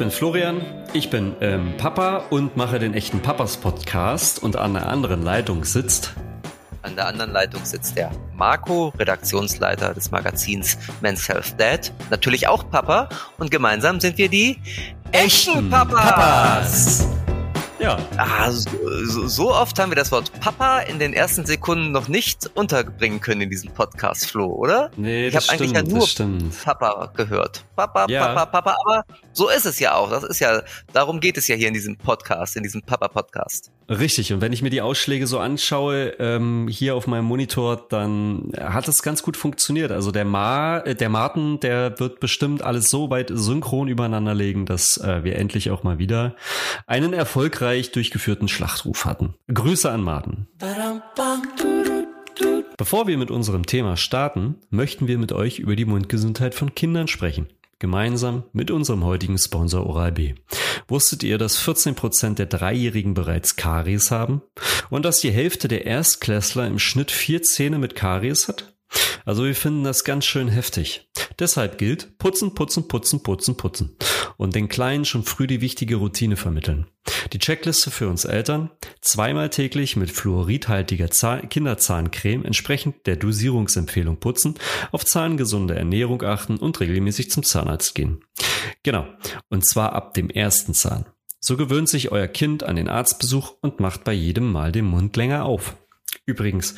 bin Florian, ich bin ähm, Papa und mache den echten Papas Podcast und an der anderen Leitung sitzt. An der anderen Leitung sitzt der Marco, Redaktionsleiter des Magazins Men's Health Dad, natürlich auch Papa und gemeinsam sind wir die echten Papas. Papas. Ja. Ah, so, so, oft haben wir das Wort Papa in den ersten Sekunden noch nicht unterbringen können in diesem Podcast, Flo, oder? Nee, ich habe eigentlich ja nur Papa gehört. Papa, ja. Papa, Papa, aber so ist es ja auch. Das ist ja, darum geht es ja hier in diesem Podcast, in diesem Papa-Podcast. Richtig. Und wenn ich mir die Ausschläge so anschaue, ähm, hier auf meinem Monitor, dann hat es ganz gut funktioniert. Also der Ma, äh, der Martin, der wird bestimmt alles so weit synchron übereinander legen, dass äh, wir endlich auch mal wieder einen erfolgreich durchgeführten Schlachtruf hatten. Grüße an Martin. Bevor wir mit unserem Thema starten, möchten wir mit euch über die Mundgesundheit von Kindern sprechen gemeinsam mit unserem heutigen Sponsor Oral-B. Wusstet ihr, dass 14% der Dreijährigen bereits Karies haben und dass die Hälfte der Erstklässler im Schnitt vier Zähne mit Karies hat? Also wir finden das ganz schön heftig. Deshalb gilt putzen, putzen, putzen, putzen, putzen und den Kleinen schon früh die wichtige Routine vermitteln. Die Checkliste für uns Eltern, zweimal täglich mit fluoridhaltiger Zahn Kinderzahncreme entsprechend der Dosierungsempfehlung putzen, auf zahngesunde Ernährung achten und regelmäßig zum Zahnarzt gehen. Genau, und zwar ab dem ersten Zahn. So gewöhnt sich euer Kind an den Arztbesuch und macht bei jedem Mal den Mund länger auf. Übrigens,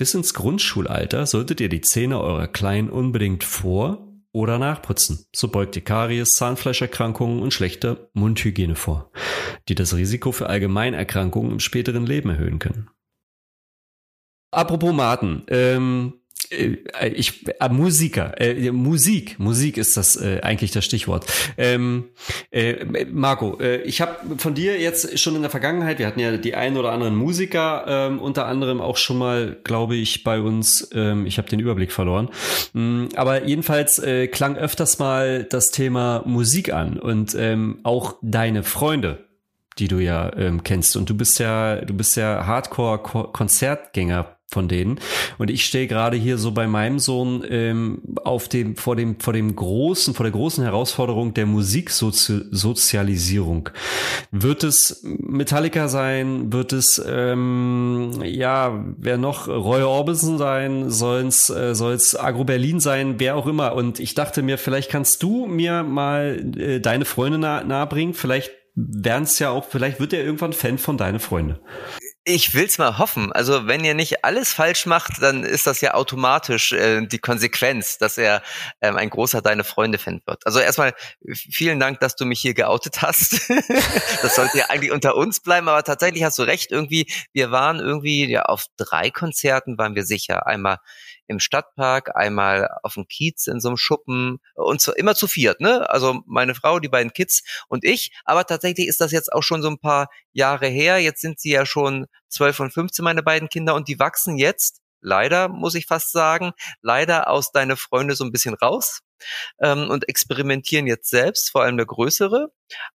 bis ins Grundschulalter solltet ihr die Zähne eurer Kleinen unbedingt vor oder nachputzen. So beugt ihr Karies, Zahnfleischerkrankungen und schlechte Mundhygiene vor, die das Risiko für Allgemeinerkrankungen im späteren Leben erhöhen können. Apropos Maten, ähm, äh, ich äh, Musiker, äh, Musik, Musik ist das äh, eigentlich das Stichwort. Ähm, äh, Marco, äh, ich habe von dir jetzt schon in der Vergangenheit, wir hatten ja die einen oder anderen Musiker, ähm, unter anderem auch schon mal, glaube ich, bei uns. Ähm, ich habe den Überblick verloren, ähm, aber jedenfalls äh, klang öfters mal das Thema Musik an und ähm, auch deine Freunde die du ja ähm, kennst und du bist ja du bist ja Hardcore Konzertgänger von denen. Und ich stehe gerade hier so bei meinem Sohn ähm, auf dem, vor dem, vor dem großen, vor der großen Herausforderung der Musiksozialisierung. Wird es Metallica sein? Wird es, ähm, ja, wer noch? Roy Orbison sein? Soll es, äh, soll es Agro Berlin sein? Wer auch immer. Und ich dachte mir, vielleicht kannst du mir mal äh, deine Freunde nah, nahebringen. Vielleicht werden es ja auch, vielleicht wird er irgendwann Fan von deine Freunde. Ich will's mal hoffen. Also wenn ihr nicht alles falsch macht, dann ist das ja automatisch äh, die Konsequenz, dass er ähm, ein großer Deine Freunde-Fan wird. Also erstmal vielen Dank, dass du mich hier geoutet hast. das sollte ja eigentlich unter uns bleiben, aber tatsächlich hast du recht. Irgendwie, wir waren irgendwie ja auf drei Konzerten waren wir sicher. Einmal im Stadtpark, einmal auf dem Kiez in so einem Schuppen und so, immer zu viert, ne? Also meine Frau, die beiden Kids und ich. Aber tatsächlich ist das jetzt auch schon so ein paar Jahre her. Jetzt sind sie ja schon zwölf und 15, meine beiden Kinder, und die wachsen jetzt leider, muss ich fast sagen, leider aus deine Freunde so ein bisschen raus ähm, und experimentieren jetzt selbst, vor allem der Größere.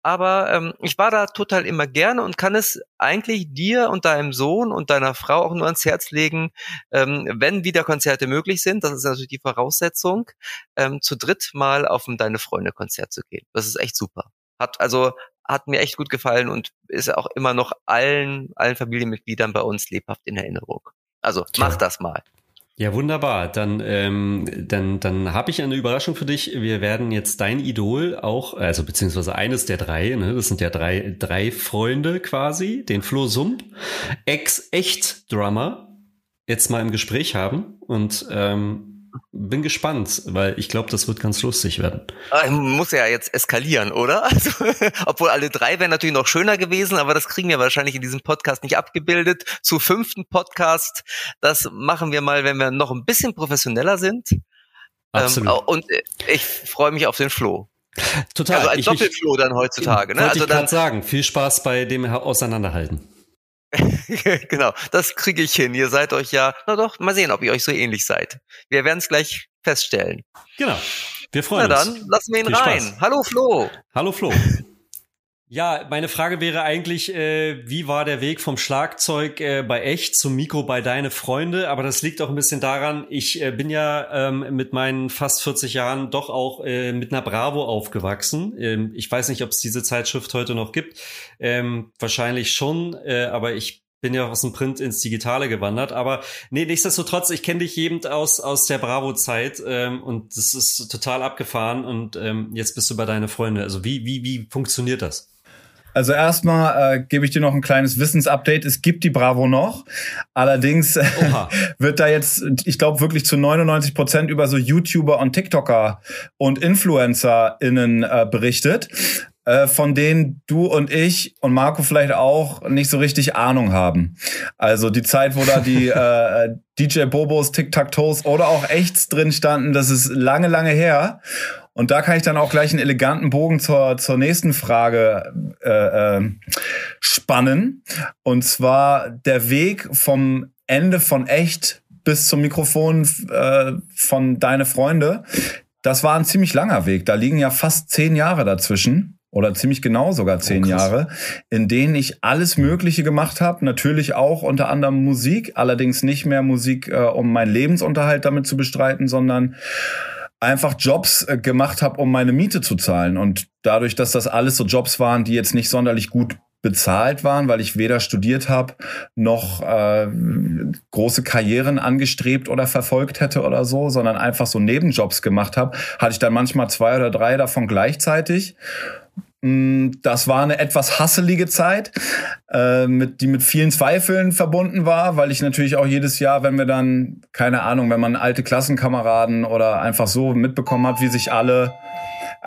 Aber ähm, ich war da total immer gerne und kann es eigentlich dir und deinem Sohn und deiner Frau auch nur ans Herz legen, ähm, wenn wieder Konzerte möglich sind, das ist natürlich die Voraussetzung, ähm, zu dritt mal auf ein Deine Freunde Konzert zu gehen. Das ist echt super. Hat also hat mir echt gut gefallen und ist auch immer noch allen allen Familienmitgliedern bei uns lebhaft in Erinnerung. Also mach das mal. Ja, wunderbar. Dann, ähm, dann, dann habe ich eine Überraschung für dich. Wir werden jetzt dein Idol auch, also beziehungsweise eines der drei, ne, das sind ja drei, drei Freunde quasi, den Flo Sump, Ex-Echt-Drummer, jetzt mal im Gespräch haben. Und ähm, bin gespannt, weil ich glaube, das wird ganz lustig werden. Ah, muss ja jetzt eskalieren, oder? Also, obwohl alle drei wären natürlich noch schöner gewesen, aber das kriegen wir wahrscheinlich in diesem Podcast nicht abgebildet. Zu fünften Podcast, das machen wir mal, wenn wir noch ein bisschen professioneller sind. Absolut. Ähm, und ich freue mich auf den Flo. Total. Also ein Doppelfloh dann heutzutage. Ne? Also ich dann sagen, viel Spaß bei dem Auseinanderhalten. genau, das kriege ich hin. Ihr seid euch ja, na doch, mal sehen, ob ihr euch so ähnlich seid. Wir werden es gleich feststellen. Genau. Wir freuen uns. Na dann, lassen wir ihn Viel rein. Spaß. Hallo Flo. Hallo Flo. Ja, meine Frage wäre eigentlich, äh, wie war der Weg vom Schlagzeug äh, bei Echt zum Mikro bei Deine Freunde? Aber das liegt auch ein bisschen daran, ich äh, bin ja ähm, mit meinen fast 40 Jahren doch auch äh, mit einer Bravo aufgewachsen. Ähm, ich weiß nicht, ob es diese Zeitschrift heute noch gibt. Ähm, wahrscheinlich schon, äh, aber ich bin ja aus dem Print ins Digitale gewandert. Aber nee, nichtsdestotrotz, ich kenne dich eben aus, aus der Bravo-Zeit ähm, und das ist total abgefahren und ähm, jetzt bist du bei Deine Freunde. Also wie, wie, wie funktioniert das? Also erstmal äh, gebe ich dir noch ein kleines Wissensupdate. Es gibt die Bravo noch. Allerdings äh, wird da jetzt, ich glaube, wirklich zu 99 Prozent über so YouTuber und TikToker und InfluencerInnen äh, berichtet, äh, von denen du und ich und Marco vielleicht auch nicht so richtig Ahnung haben. Also die Zeit, wo da die äh, DJ Bobos, Tic-Tac-Toes oder auch Echts drin standen, das ist lange, lange her. Und da kann ich dann auch gleich einen eleganten Bogen zur, zur nächsten Frage äh, äh, spannen. Und zwar der Weg vom Ende von echt bis zum Mikrofon äh, von Deine Freunde. Das war ein ziemlich langer Weg. Da liegen ja fast zehn Jahre dazwischen oder ziemlich genau sogar zehn oh, Jahre, in denen ich alles Mögliche gemacht habe. Natürlich auch unter anderem Musik, allerdings nicht mehr Musik, äh, um meinen Lebensunterhalt damit zu bestreiten, sondern einfach Jobs äh, gemacht habe, um meine Miete zu zahlen. Und dadurch, dass das alles so Jobs waren, die jetzt nicht sonderlich gut bezahlt waren, weil ich weder studiert habe noch äh, große Karrieren angestrebt oder verfolgt hätte oder so, sondern einfach so Nebenjobs gemacht habe, hatte ich dann manchmal zwei oder drei davon gleichzeitig das war eine etwas hasselige Zeit, äh, mit, die mit vielen Zweifeln verbunden war, weil ich natürlich auch jedes Jahr, wenn wir dann, keine Ahnung, wenn man alte Klassenkameraden oder einfach so mitbekommen hat, wie sich alle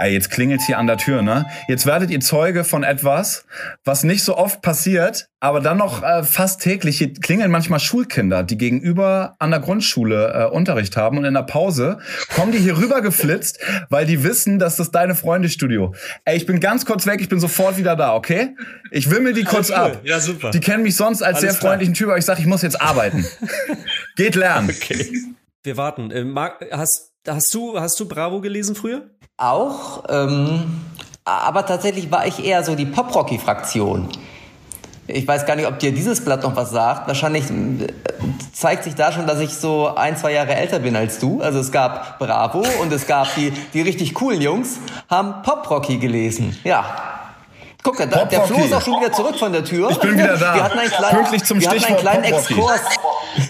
jetzt klingelt's hier an der Tür, ne? Jetzt werdet ihr Zeuge von etwas, was nicht so oft passiert, aber dann noch äh, fast täglich. Hier klingeln manchmal Schulkinder, die gegenüber an der Grundschule äh, Unterricht haben und in der Pause kommen die hier rüber geflitzt, weil die wissen, dass das deine Freundestudio. Ey, ich bin ganz kurz weg, ich bin sofort wieder da, okay? Ich mir die kurz cool. ab. Ja, super. Die kennen mich sonst als Alles sehr freundlichen Typ, aber ich sage, ich muss jetzt arbeiten. Geht lernen. Okay. Wir warten. Äh, Marc, hast, hast, du, hast du Bravo gelesen früher? Auch, ähm, aber tatsächlich war ich eher so die Pop-Rocky-Fraktion. Ich weiß gar nicht, ob dir dieses Blatt noch was sagt. Wahrscheinlich äh, zeigt sich da schon, dass ich so ein, zwei Jahre älter bin als du. Also es gab Bravo und es gab die, die richtig coolen Jungs, haben Pop-Rocky gelesen. Ja. Guck, der, der Flo ist auch schon wieder zurück von der Tür. Ich bin wieder da. Wir hatten einen kleinen, Pünktlich zum wir Stichwort hatten einen kleinen Exkurs.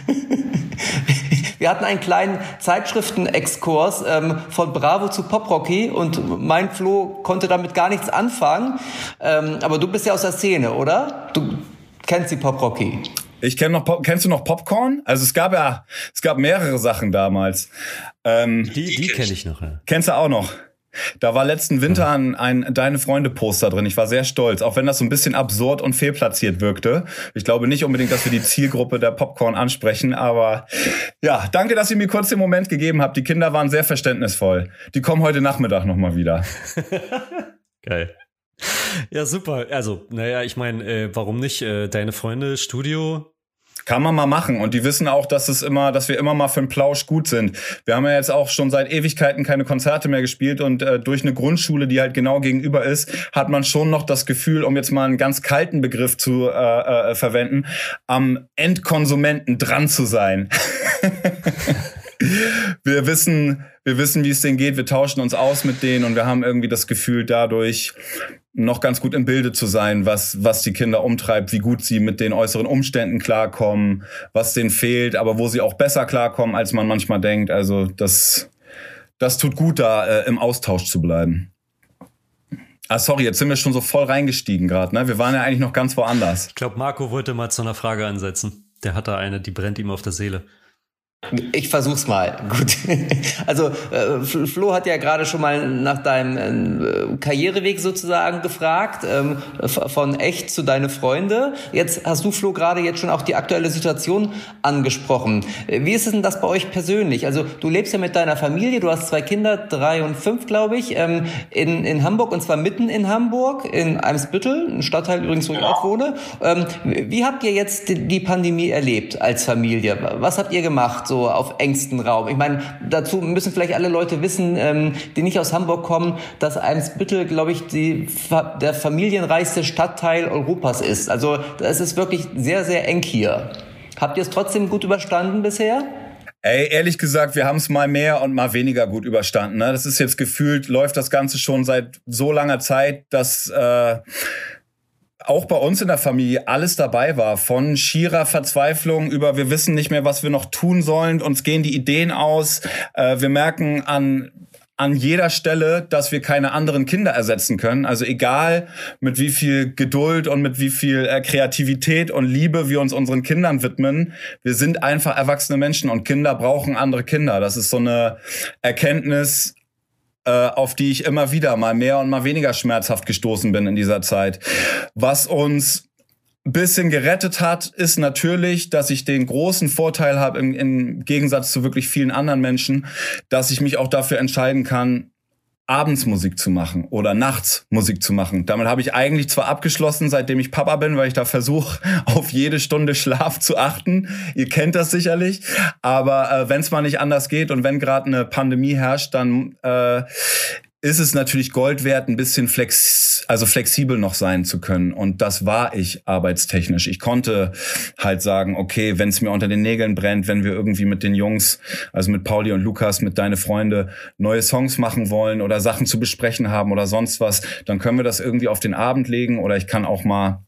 Wir hatten einen kleinen Zeitschriftenexkurs ähm, von Bravo zu Poprocky und mein Flo konnte damit gar nichts anfangen. Ähm, aber du bist ja aus der Szene, oder? Du kennst die Poprocky. Ich kenne noch, kennst du noch Popcorn? Also es gab ja, es gab mehrere Sachen damals. Ähm, die die kenne ich noch. Ja. Kennst du auch noch? Da war letzten Winter ein, ein Deine Freunde Poster drin. Ich war sehr stolz, auch wenn das so ein bisschen absurd und fehlplatziert wirkte. Ich glaube nicht unbedingt, dass wir die Zielgruppe der Popcorn ansprechen, aber ja, danke, dass ihr mir kurz den Moment gegeben habt. Die Kinder waren sehr verständnisvoll. Die kommen heute Nachmittag nochmal wieder. Geil. Ja, super. Also, naja, ich meine, äh, warum nicht? Äh, Deine Freunde, Studio, kann man mal machen. Und die wissen auch, dass es immer, dass wir immer mal für einen Plausch gut sind. Wir haben ja jetzt auch schon seit Ewigkeiten keine Konzerte mehr gespielt und äh, durch eine Grundschule, die halt genau gegenüber ist, hat man schon noch das Gefühl, um jetzt mal einen ganz kalten Begriff zu äh, äh, verwenden, am Endkonsumenten dran zu sein. wir wissen, wir wissen, wie es denen geht. Wir tauschen uns aus mit denen und wir haben irgendwie das Gefühl, dadurch noch ganz gut im Bilde zu sein, was, was die Kinder umtreibt, wie gut sie mit den äußeren Umständen klarkommen, was denen fehlt, aber wo sie auch besser klarkommen, als man manchmal denkt. Also das, das tut gut, da äh, im Austausch zu bleiben. Ah, sorry, jetzt sind wir schon so voll reingestiegen gerade, ne? Wir waren ja eigentlich noch ganz woanders. Ich glaube, Marco wollte mal zu einer Frage ansetzen. Der hat da eine, die brennt ihm auf der Seele. Ich versuch's mal. Gut. Also äh, Flo hat ja gerade schon mal nach deinem äh, Karriereweg sozusagen gefragt, ähm, von echt zu deine Freunde. Jetzt hast du Flo gerade jetzt schon auch die aktuelle Situation angesprochen. Wie ist es denn das bei euch persönlich? Also du lebst ja mit deiner Familie, du hast zwei Kinder, drei und fünf, glaube ich, ähm, in, in Hamburg und zwar mitten in Hamburg, in Eimsbüttel, ein Stadtteil übrigens, wo ich auch wohne. Ähm, wie habt ihr jetzt die Pandemie erlebt als Familie? Was habt ihr gemacht? So auf engstem Raum? Ich meine, dazu müssen vielleicht alle Leute wissen, ähm, die nicht aus Hamburg kommen, dass Eimsbüttel, glaube ich, die, der familienreichste Stadtteil Europas ist. Also es ist wirklich sehr, sehr eng hier. Habt ihr es trotzdem gut überstanden bisher? Ey, ehrlich gesagt, wir haben es mal mehr und mal weniger gut überstanden. Ne? Das ist jetzt gefühlt, läuft das Ganze schon seit so langer Zeit, dass äh, auch bei uns in der Familie alles dabei war. Von schierer Verzweiflung über wir wissen nicht mehr, was wir noch tun sollen, uns gehen die Ideen aus. Äh, wir merken an an jeder Stelle, dass wir keine anderen Kinder ersetzen können. Also egal mit wie viel Geduld und mit wie viel äh, Kreativität und Liebe wir uns unseren Kindern widmen, wir sind einfach erwachsene Menschen und Kinder brauchen andere Kinder. Das ist so eine Erkenntnis, auf die ich immer wieder mal mehr und mal weniger schmerzhaft gestoßen bin in dieser Zeit. Was uns bisschen gerettet hat, ist natürlich, dass ich den großen Vorteil habe im, im Gegensatz zu wirklich vielen anderen Menschen, dass ich mich auch dafür entscheiden kann, abends Musik zu machen oder nachts Musik zu machen. Damit habe ich eigentlich zwar abgeschlossen, seitdem ich Papa bin, weil ich da versuche, auf jede Stunde Schlaf zu achten. Ihr kennt das sicherlich. Aber äh, wenn es mal nicht anders geht und wenn gerade eine Pandemie herrscht, dann äh, ist es natürlich Gold wert, ein bisschen flex, also flexibel noch sein zu können. Und das war ich arbeitstechnisch. Ich konnte halt sagen, okay, wenn es mir unter den Nägeln brennt, wenn wir irgendwie mit den Jungs, also mit Pauli und Lukas, mit deine Freunde neue Songs machen wollen oder Sachen zu besprechen haben oder sonst was, dann können wir das irgendwie auf den Abend legen oder ich kann auch mal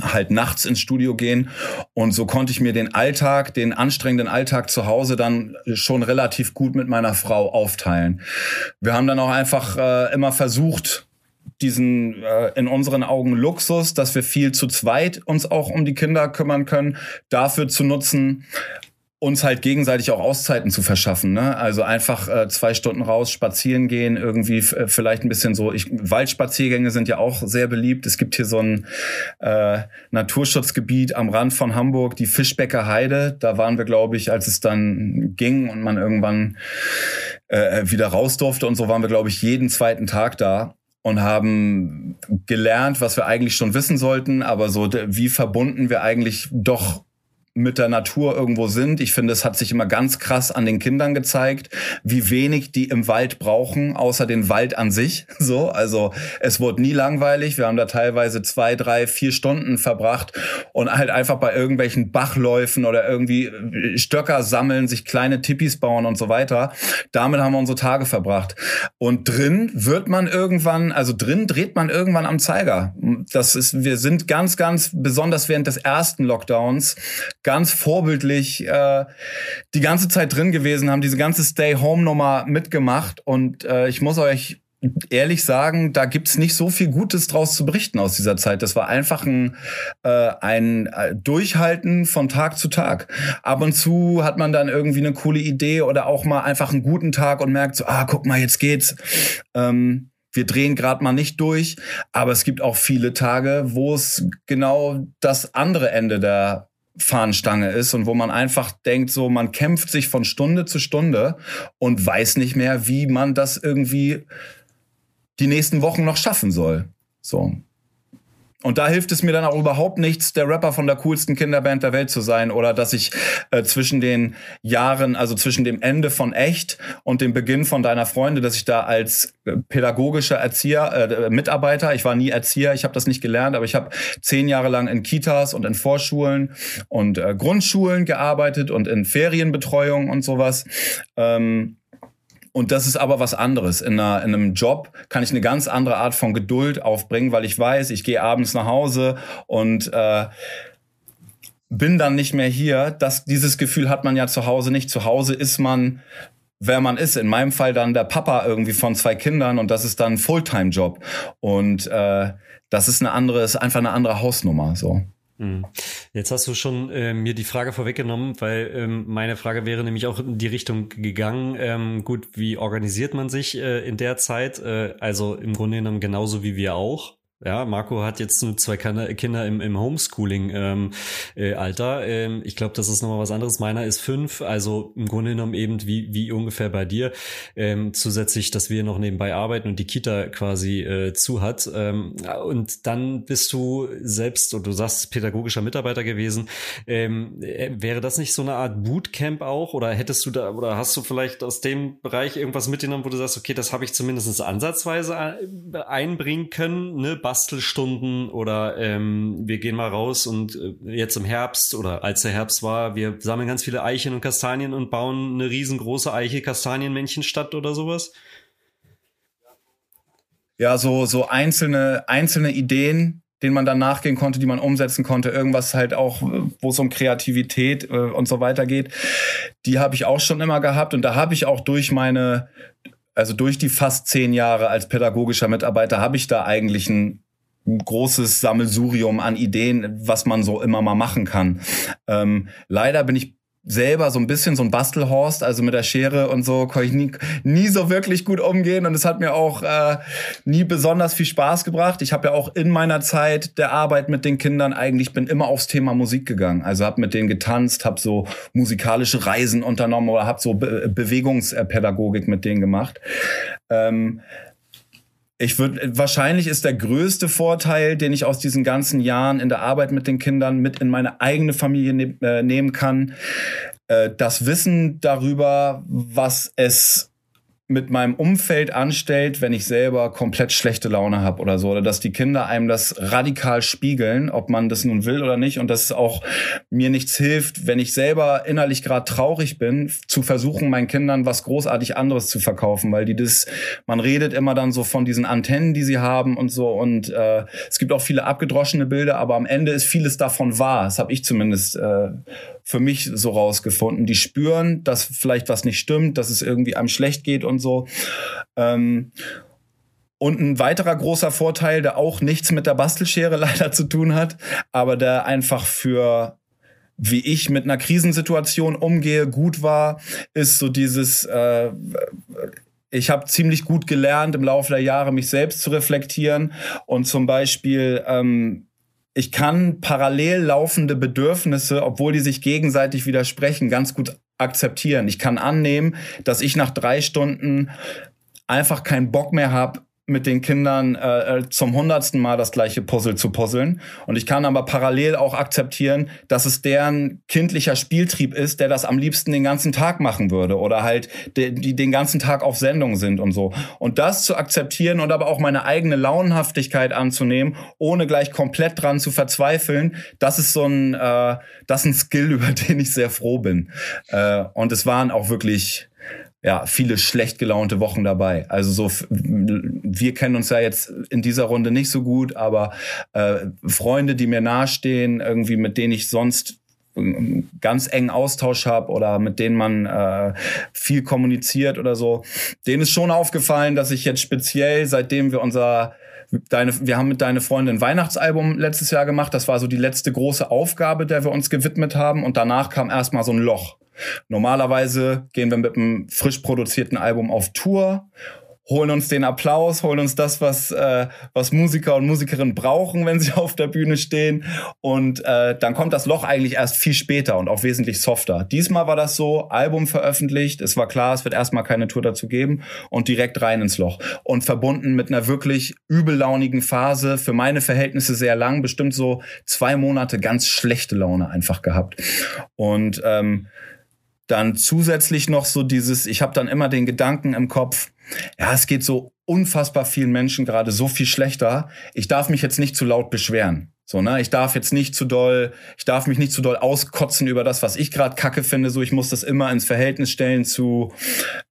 halt nachts ins Studio gehen. Und so konnte ich mir den Alltag, den anstrengenden Alltag zu Hause dann schon relativ gut mit meiner Frau aufteilen. Wir haben dann auch einfach äh, immer versucht, diesen äh, in unseren Augen Luxus, dass wir viel zu zweit uns auch um die Kinder kümmern können, dafür zu nutzen, uns halt gegenseitig auch Auszeiten zu verschaffen. Ne? Also einfach äh, zwei Stunden raus spazieren gehen, irgendwie äh, vielleicht ein bisschen so. Ich, Waldspaziergänge sind ja auch sehr beliebt. Es gibt hier so ein äh, Naturschutzgebiet am Rand von Hamburg, die Fischbecker Heide. Da waren wir, glaube ich, als es dann ging und man irgendwann äh, wieder raus durfte und so, waren wir, glaube ich, jeden zweiten Tag da und haben gelernt, was wir eigentlich schon wissen sollten, aber so wie verbunden wir eigentlich doch mit der Natur irgendwo sind. Ich finde, es hat sich immer ganz krass an den Kindern gezeigt, wie wenig die im Wald brauchen, außer den Wald an sich. So, also es wurde nie langweilig. Wir haben da teilweise zwei, drei, vier Stunden verbracht und halt einfach bei irgendwelchen Bachläufen oder irgendwie Stöcker sammeln, sich kleine Tippis bauen und so weiter. Damit haben wir unsere Tage verbracht. Und drin wird man irgendwann, also drin dreht man irgendwann am Zeiger. Das ist, wir sind ganz, ganz besonders während des ersten Lockdowns ganz vorbildlich äh, die ganze Zeit drin gewesen, haben diese ganze Stay-Home-Nummer mitgemacht und äh, ich muss euch ehrlich sagen, da gibt's nicht so viel Gutes draus zu berichten aus dieser Zeit. Das war einfach ein, äh, ein äh, Durchhalten von Tag zu Tag. Ab und zu hat man dann irgendwie eine coole Idee oder auch mal einfach einen guten Tag und merkt so, ah, guck mal, jetzt geht's. Ähm, wir drehen gerade mal nicht durch, aber es gibt auch viele Tage, wo es genau das andere Ende der Fahnenstange ist und wo man einfach denkt, so man kämpft sich von Stunde zu Stunde und weiß nicht mehr, wie man das irgendwie die nächsten Wochen noch schaffen soll. So. Und da hilft es mir dann auch überhaupt nichts, der Rapper von der coolsten Kinderband der Welt zu sein oder dass ich äh, zwischen den Jahren, also zwischen dem Ende von Echt und dem Beginn von deiner Freunde, dass ich da als äh, pädagogischer Erzieher, äh, Mitarbeiter, ich war nie Erzieher, ich habe das nicht gelernt, aber ich habe zehn Jahre lang in Kitas und in Vorschulen und äh, Grundschulen gearbeitet und in Ferienbetreuung und sowas. Ähm, und das ist aber was anderes. In, einer, in einem Job kann ich eine ganz andere Art von Geduld aufbringen, weil ich weiß, ich gehe abends nach Hause und äh, bin dann nicht mehr hier. Das, dieses Gefühl hat man ja zu Hause nicht. Zu Hause ist man, wer man ist. In meinem Fall dann der Papa irgendwie von zwei Kindern und das ist dann Fulltime-Job. Und äh, das ist eine andere, ist einfach eine andere Hausnummer. So. Hm. Jetzt hast du schon äh, mir die Frage vorweggenommen, weil ähm, meine Frage wäre nämlich auch in die Richtung gegangen. Ähm, gut, wie organisiert man sich äh, in der Zeit? Äh, also im Grunde genommen genauso wie wir auch. Ja, Marco hat jetzt nur zwei Kinder im, im Homeschooling-Alter. Ähm, ähm, ich glaube, das ist nochmal was anderes. Meiner ist fünf, also im Grunde genommen eben wie, wie ungefähr bei dir. Ähm, zusätzlich, dass wir noch nebenbei arbeiten und die Kita quasi äh, zu hat. Ähm, und dann bist du selbst, und du sagst, pädagogischer Mitarbeiter gewesen. Ähm, äh, wäre das nicht so eine Art Bootcamp auch? Oder hättest du da, oder hast du vielleicht aus dem Bereich irgendwas mitgenommen, wo du sagst, okay, das habe ich zumindest ansatzweise äh, einbringen können, ne? Bastelstunden oder ähm, wir gehen mal raus und äh, jetzt im Herbst oder als der Herbst war, wir sammeln ganz viele Eichen und Kastanien und bauen eine riesengroße Eiche-Kastanienmännchenstadt oder sowas? Ja, so, so einzelne, einzelne Ideen, denen man dann nachgehen konnte, die man umsetzen konnte, irgendwas halt auch, wo es um Kreativität äh, und so weiter geht, die habe ich auch schon immer gehabt und da habe ich auch durch meine also durch die fast zehn Jahre als pädagogischer Mitarbeiter habe ich da eigentlich ein großes Sammelsurium an Ideen, was man so immer mal machen kann. Ähm, leider bin ich selber so ein bisschen so ein Bastelhorst, also mit der Schere und so konnte ich nie, nie so wirklich gut umgehen und es hat mir auch äh, nie besonders viel Spaß gebracht. Ich habe ja auch in meiner Zeit der Arbeit mit den Kindern eigentlich bin immer aufs Thema Musik gegangen. Also habe mit denen getanzt, habe so musikalische Reisen unternommen oder habe so Be Bewegungspädagogik mit denen gemacht. Ähm, ich würde, wahrscheinlich ist der größte Vorteil, den ich aus diesen ganzen Jahren in der Arbeit mit den Kindern mit in meine eigene Familie ne äh, nehmen kann, äh, das Wissen darüber, was es mit meinem Umfeld anstellt, wenn ich selber komplett schlechte Laune habe oder so. Oder dass die Kinder einem das radikal spiegeln, ob man das nun will oder nicht. Und dass es auch mir nichts hilft, wenn ich selber innerlich gerade traurig bin, zu versuchen, meinen Kindern was großartig anderes zu verkaufen. Weil die das, man redet immer dann so von diesen Antennen, die sie haben und so. Und äh, es gibt auch viele abgedroschene Bilder, aber am Ende ist vieles davon wahr. Das habe ich zumindest äh, für mich so rausgefunden. Die spüren, dass vielleicht was nicht stimmt, dass es irgendwie einem schlecht geht und so. Ähm, und ein weiterer großer Vorteil, der auch nichts mit der Bastelschere leider zu tun hat, aber der einfach für wie ich mit einer Krisensituation umgehe, gut war, ist so dieses, äh, ich habe ziemlich gut gelernt im Laufe der Jahre, mich selbst zu reflektieren und zum Beispiel ähm, ich kann parallel laufende Bedürfnisse, obwohl die sich gegenseitig widersprechen, ganz gut akzeptieren. Ich kann annehmen, dass ich nach drei Stunden einfach keinen Bock mehr habe, mit den Kindern äh, äh, zum hundertsten Mal das gleiche Puzzle zu puzzeln. Und ich kann aber parallel auch akzeptieren, dass es deren kindlicher Spieltrieb ist, der das am liebsten den ganzen Tag machen würde oder halt die, die den ganzen Tag auf Sendung sind und so. Und das zu akzeptieren und aber auch meine eigene Launenhaftigkeit anzunehmen, ohne gleich komplett dran zu verzweifeln, das ist so ein, äh, das ist ein Skill, über den ich sehr froh bin. Äh, und es waren auch wirklich ja, viele schlecht gelaunte Wochen dabei. Also so, wir kennen uns ja jetzt in dieser Runde nicht so gut, aber äh, Freunde, die mir nahestehen, irgendwie mit denen ich sonst ganz engen Austausch habe oder mit denen man äh, viel kommuniziert oder so, denen ist schon aufgefallen, dass ich jetzt speziell, seitdem wir unser Deine, wir haben mit Deine Freundin Weihnachtsalbum letztes Jahr gemacht. Das war so die letzte große Aufgabe, der wir uns gewidmet haben. Und danach kam erstmal so ein Loch. Normalerweise gehen wir mit einem frisch produzierten Album auf Tour holen uns den Applaus, holen uns das, was, äh, was Musiker und Musikerinnen brauchen, wenn sie auf der Bühne stehen. Und äh, dann kommt das Loch eigentlich erst viel später und auch wesentlich softer. Diesmal war das so, Album veröffentlicht, es war klar, es wird erstmal keine Tour dazu geben und direkt rein ins Loch. Und verbunden mit einer wirklich übellaunigen Phase, für meine Verhältnisse sehr lang, bestimmt so zwei Monate ganz schlechte Laune einfach gehabt. Und ähm, dann zusätzlich noch so dieses, ich habe dann immer den Gedanken im Kopf, ja, es geht so unfassbar vielen Menschen gerade so viel schlechter. Ich darf mich jetzt nicht zu laut beschweren. So, ne? Ich darf jetzt nicht zu doll, ich darf mich nicht zu doll auskotzen über das, was ich gerade kacke finde. So, ich muss das immer ins Verhältnis stellen zu,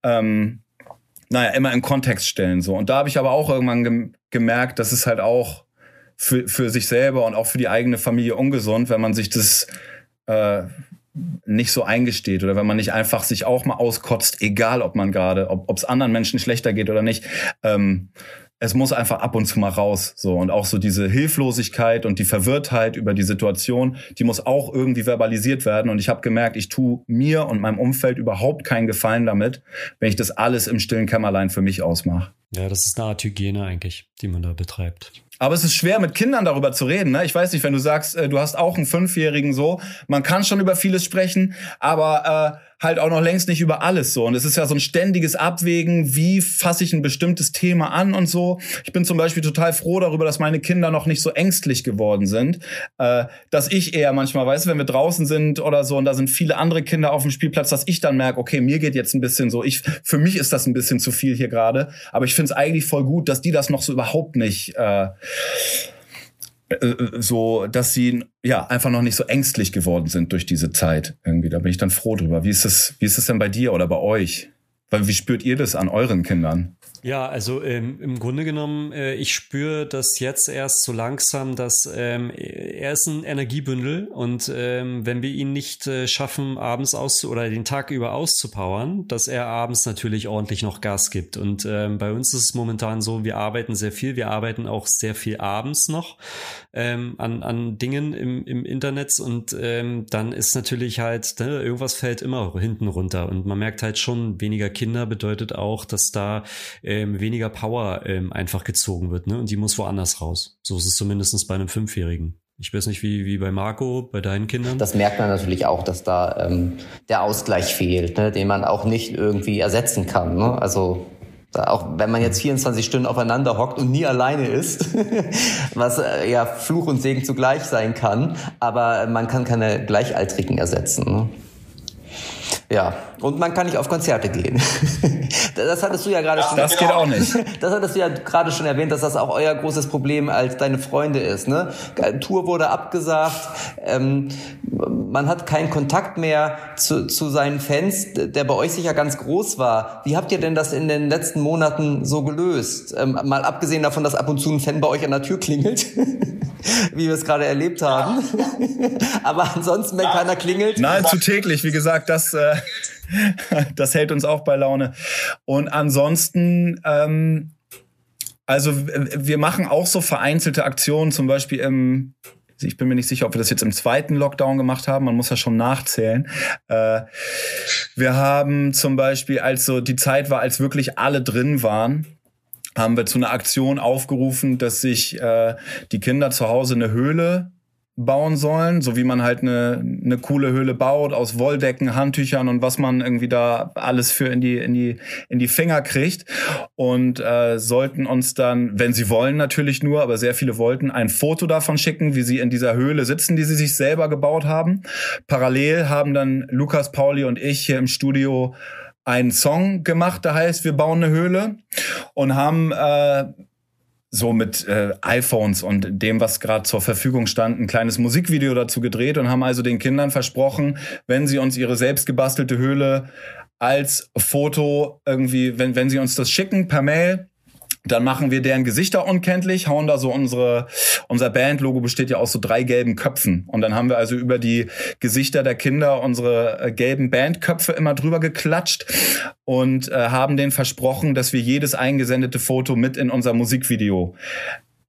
ähm, naja, immer in Kontext stellen. So. Und da habe ich aber auch irgendwann gem gemerkt, dass es halt auch für, für sich selber und auch für die eigene Familie ungesund, wenn man sich das äh, nicht so eingesteht oder wenn man nicht einfach sich auch mal auskotzt, egal ob man gerade, ob es anderen Menschen schlechter geht oder nicht. Ähm, es muss einfach ab und zu mal raus. So. Und auch so diese Hilflosigkeit und die Verwirrtheit über die Situation, die muss auch irgendwie verbalisiert werden. Und ich habe gemerkt, ich tue mir und meinem Umfeld überhaupt keinen Gefallen damit, wenn ich das alles im stillen Kämmerlein für mich ausmache. Ja, das ist eine Art Hygiene eigentlich, die man da betreibt. Aber es ist schwer, mit Kindern darüber zu reden. Ne? Ich weiß nicht, wenn du sagst, äh, du hast auch einen Fünfjährigen so, man kann schon über vieles sprechen, aber äh, halt auch noch längst nicht über alles so. Und es ist ja so ein ständiges Abwägen, wie fasse ich ein bestimmtes Thema an und so. Ich bin zum Beispiel total froh darüber, dass meine Kinder noch nicht so ängstlich geworden sind. Äh, dass ich eher manchmal, weißt du, wenn wir draußen sind oder so und da sind viele andere Kinder auf dem Spielplatz, dass ich dann merke, okay, mir geht jetzt ein bisschen so, ich, für mich ist das ein bisschen zu viel hier gerade. Aber ich finde es eigentlich voll gut, dass die das noch so überhaupt nicht äh, so, dass sie ja einfach noch nicht so ängstlich geworden sind durch diese Zeit irgendwie. Da bin ich dann froh drüber. Wie ist es, wie ist es denn bei dir oder bei euch? Weil wie spürt ihr das an euren Kindern? Ja, also ähm, im Grunde genommen, äh, ich spüre das jetzt erst so langsam, dass ähm, er ist ein Energiebündel und ähm, wenn wir ihn nicht äh, schaffen, abends aus oder den Tag über auszupowern, dass er abends natürlich ordentlich noch Gas gibt. Und ähm, bei uns ist es momentan so, wir arbeiten sehr viel, wir arbeiten auch sehr viel abends noch ähm, an, an Dingen im, im Internet. Und ähm, dann ist natürlich halt, ne, irgendwas fällt immer hinten runter. Und man merkt halt schon, weniger Kinder bedeutet auch, dass da ähm, weniger Power ähm, einfach gezogen wird, ne? Und die muss woanders raus. So ist es zumindest bei einem Fünfjährigen. Ich weiß nicht, wie, wie bei Marco, bei deinen Kindern. Das merkt man natürlich auch, dass da ähm, der Ausgleich fehlt, ne? den man auch nicht irgendwie ersetzen kann. Ne? Also auch wenn man jetzt 24 Stunden aufeinander hockt und nie alleine ist, was äh, ja Fluch und Segen zugleich sein kann, aber man kann keine Gleichaltrigen ersetzen. Ne? Ja, und man kann nicht auf Konzerte gehen. Das hattest du ja gerade ja, schon. Das geht auch nicht. Das hattest du ja gerade schon erwähnt, dass das auch euer großes Problem als deine Freunde ist. Ne? Tour wurde abgesagt. Ähm, man hat keinen Kontakt mehr zu, zu seinen Fans, der bei euch sicher ganz groß war. Wie habt ihr denn das in den letzten Monaten so gelöst? Ähm, mal abgesehen davon, dass ab und zu ein Fan bei euch an der Tür klingelt, wie wir es gerade erlebt haben. Aber ansonsten, wenn keiner klingelt. Nahezu täglich, wie gesagt, das. Äh das hält uns auch bei Laune. Und ansonsten, ähm, also wir machen auch so vereinzelte Aktionen, zum Beispiel im ich bin mir nicht sicher, ob wir das jetzt im zweiten Lockdown gemacht haben. Man muss ja schon nachzählen. Äh, wir haben zum Beispiel, als so die Zeit war, als wirklich alle drin waren, haben wir zu einer Aktion aufgerufen, dass sich äh, die Kinder zu Hause eine Höhle bauen sollen, so wie man halt eine, eine coole Höhle baut aus Wolldecken, Handtüchern und was man irgendwie da alles für in die in die in die Finger kriegt und äh, sollten uns dann, wenn sie wollen natürlich nur, aber sehr viele wollten, ein Foto davon schicken, wie sie in dieser Höhle sitzen, die sie sich selber gebaut haben. Parallel haben dann Lukas, Pauli und ich hier im Studio einen Song gemacht, der heißt Wir bauen eine Höhle und haben äh, so mit äh, iPhones und dem, was gerade zur Verfügung stand, ein kleines Musikvideo dazu gedreht und haben also den Kindern versprochen, wenn sie uns ihre selbst gebastelte Höhle als Foto irgendwie, wenn, wenn sie uns das schicken per Mail, dann machen wir deren Gesichter unkenntlich, hauen da so unsere, unser Bandlogo besteht ja aus so drei gelben Köpfen. Und dann haben wir also über die Gesichter der Kinder unsere äh, gelben Bandköpfe immer drüber geklatscht und äh, haben denen versprochen, dass wir jedes eingesendete Foto mit in unser Musikvideo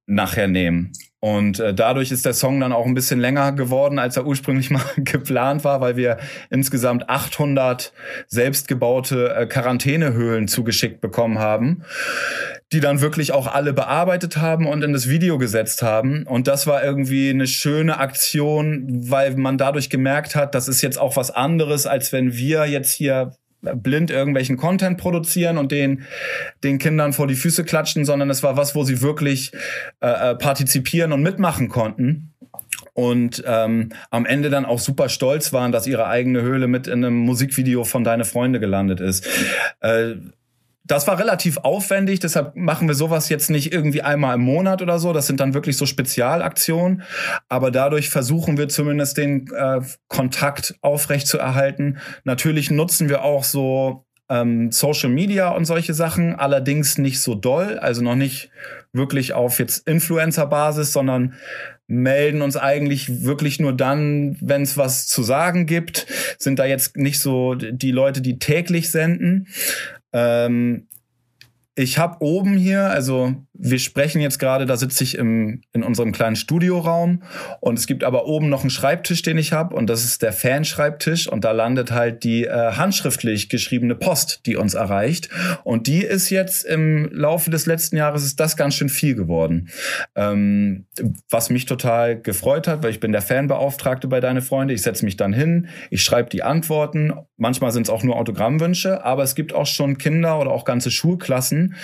nachher nehmen. Und äh, dadurch ist der Song dann auch ein bisschen länger geworden, als er ursprünglich mal geplant war, weil wir insgesamt 800 selbstgebaute äh, Quarantänehöhlen zugeschickt bekommen haben, die dann wirklich auch alle bearbeitet haben und in das Video gesetzt haben. Und das war irgendwie eine schöne Aktion, weil man dadurch gemerkt hat, das ist jetzt auch was anderes, als wenn wir jetzt hier blind irgendwelchen Content produzieren und den, den Kindern vor die Füße klatschen, sondern es war was, wo sie wirklich äh, äh, partizipieren und mitmachen konnten und ähm, am Ende dann auch super stolz waren, dass ihre eigene Höhle mit in einem Musikvideo von Deine Freunde gelandet ist. Äh, das war relativ aufwendig, deshalb machen wir sowas jetzt nicht irgendwie einmal im Monat oder so. Das sind dann wirklich so Spezialaktionen. Aber dadurch versuchen wir zumindest den äh, Kontakt aufrecht zu erhalten. Natürlich nutzen wir auch so ähm, Social Media und solche Sachen, allerdings nicht so doll, also noch nicht wirklich auf jetzt Influencer-Basis, sondern melden uns eigentlich wirklich nur dann, wenn es was zu sagen gibt, sind da jetzt nicht so die Leute, die täglich senden. Ähm, ich habe oben hier, also wir sprechen jetzt gerade, da sitze ich im, in unserem kleinen Studioraum und es gibt aber oben noch einen Schreibtisch, den ich habe und das ist der Fanschreibtisch und da landet halt die äh, handschriftlich geschriebene Post, die uns erreicht und die ist jetzt im Laufe des letzten Jahres ist das ganz schön viel geworden, ähm, was mich total gefreut hat, weil ich bin der Fanbeauftragte bei Deine Freunde, ich setze mich dann hin, ich schreibe die Antworten, manchmal sind es auch nur Autogrammwünsche, aber es gibt auch schon Kinder oder auch ganze Schulklassen,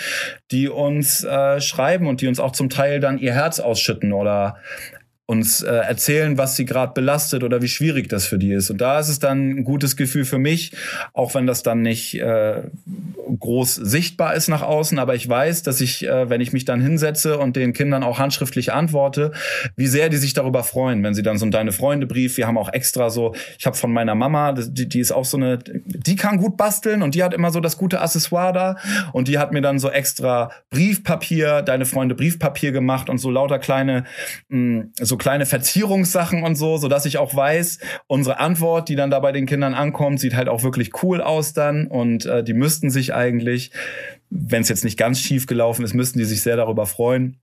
die uns äh, schreiben und die uns auch zum Teil dann ihr Herz ausschütten oder uns äh, erzählen, was sie gerade belastet oder wie schwierig das für die ist. Und da ist es dann ein gutes Gefühl für mich, auch wenn das dann nicht äh, groß sichtbar ist nach außen. Aber ich weiß, dass ich, äh, wenn ich mich dann hinsetze und den Kindern auch handschriftlich antworte, wie sehr die sich darüber freuen, wenn sie dann so ein Deine Freunde Brief, wir haben auch extra so, ich habe von meiner Mama, die, die ist auch so eine, die kann gut basteln und die hat immer so das gute Accessoire da und die hat mir dann so extra Briefpapier, Deine Freunde Briefpapier gemacht und so lauter kleine, mh, so kleine Verzierungssachen und so, so dass ich auch weiß, unsere Antwort, die dann da bei den Kindern ankommt, sieht halt auch wirklich cool aus dann und äh, die müssten sich eigentlich, wenn es jetzt nicht ganz schief gelaufen ist, müssten die sich sehr darüber freuen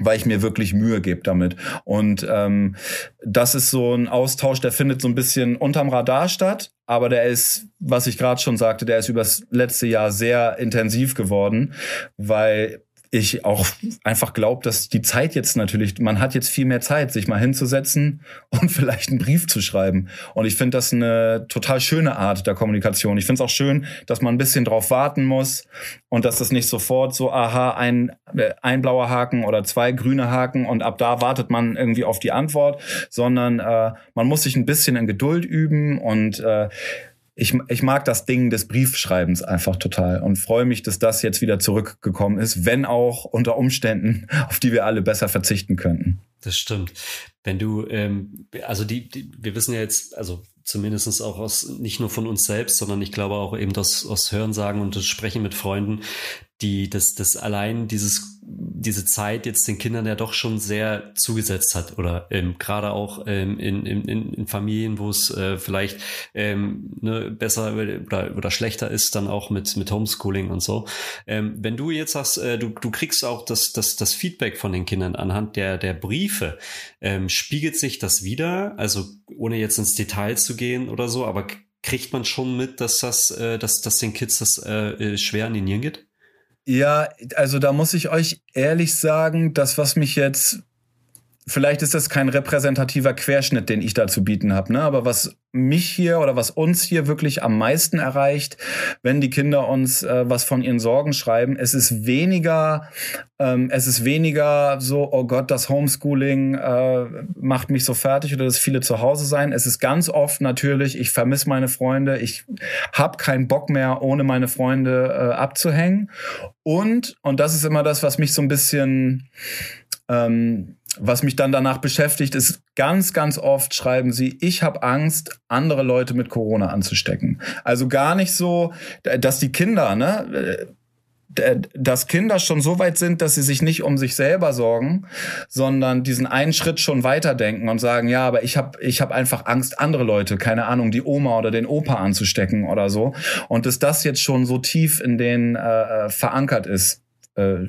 weil ich mir wirklich Mühe gebe damit. Und ähm, das ist so ein Austausch, der findet so ein bisschen unterm Radar statt, aber der ist, was ich gerade schon sagte, der ist übers letzte Jahr sehr intensiv geworden, weil ich auch einfach glaube, dass die Zeit jetzt natürlich, man hat jetzt viel mehr Zeit, sich mal hinzusetzen und vielleicht einen Brief zu schreiben. Und ich finde das eine total schöne Art der Kommunikation. Ich finde es auch schön, dass man ein bisschen drauf warten muss und dass das nicht sofort so, aha, ein, äh, ein blauer Haken oder zwei grüne Haken und ab da wartet man irgendwie auf die Antwort, sondern äh, man muss sich ein bisschen in Geduld üben und äh, ich, ich mag das Ding des Briefschreibens einfach total und freue mich, dass das jetzt wieder zurückgekommen ist, wenn auch unter Umständen, auf die wir alle besser verzichten könnten. Das stimmt. Wenn du, ähm, also die, die, wir wissen ja jetzt, also zumindestens auch aus, nicht nur von uns selbst, sondern ich glaube auch eben das aus Hörensagen und das Sprechen mit Freunden, die, das, das allein dieses diese Zeit jetzt den Kindern ja doch schon sehr zugesetzt hat oder ähm, gerade auch ähm, in, in, in Familien, wo es äh, vielleicht ähm, ne, besser oder, oder schlechter ist, dann auch mit, mit Homeschooling und so. Ähm, wenn du jetzt sagst, äh, du, du kriegst auch das, das, das Feedback von den Kindern anhand der, der Briefe, ähm, spiegelt sich das wieder? Also ohne jetzt ins Detail zu gehen oder so, aber kriegt man schon mit, dass das, äh, dass, dass den Kids das äh, äh schwer an den Nieren geht? Ja, also da muss ich euch ehrlich sagen, das, was mich jetzt vielleicht ist das kein repräsentativer Querschnitt, den ich da zu bieten habe, ne? aber was mich hier oder was uns hier wirklich am meisten erreicht, wenn die Kinder uns äh, was von ihren Sorgen schreiben, es ist weniger, ähm, es ist weniger so, oh Gott, das Homeschooling äh, macht mich so fertig oder das viele zu Hause sein. Es ist ganz oft natürlich, ich vermisse meine Freunde, ich habe keinen Bock mehr, ohne meine Freunde äh, abzuhängen. Und, und das ist immer das, was mich so ein bisschen ähm, was mich dann danach beschäftigt, ist ganz, ganz oft schreiben sie, ich habe Angst, andere Leute mit Corona anzustecken. Also gar nicht so, dass die Kinder, ne, dass Kinder schon so weit sind, dass sie sich nicht um sich selber sorgen, sondern diesen einen Schritt schon weiterdenken und sagen, ja, aber ich habe ich hab einfach Angst, andere Leute, keine Ahnung, die Oma oder den Opa anzustecken oder so. Und dass das jetzt schon so tief in denen äh, äh verankert ist äh,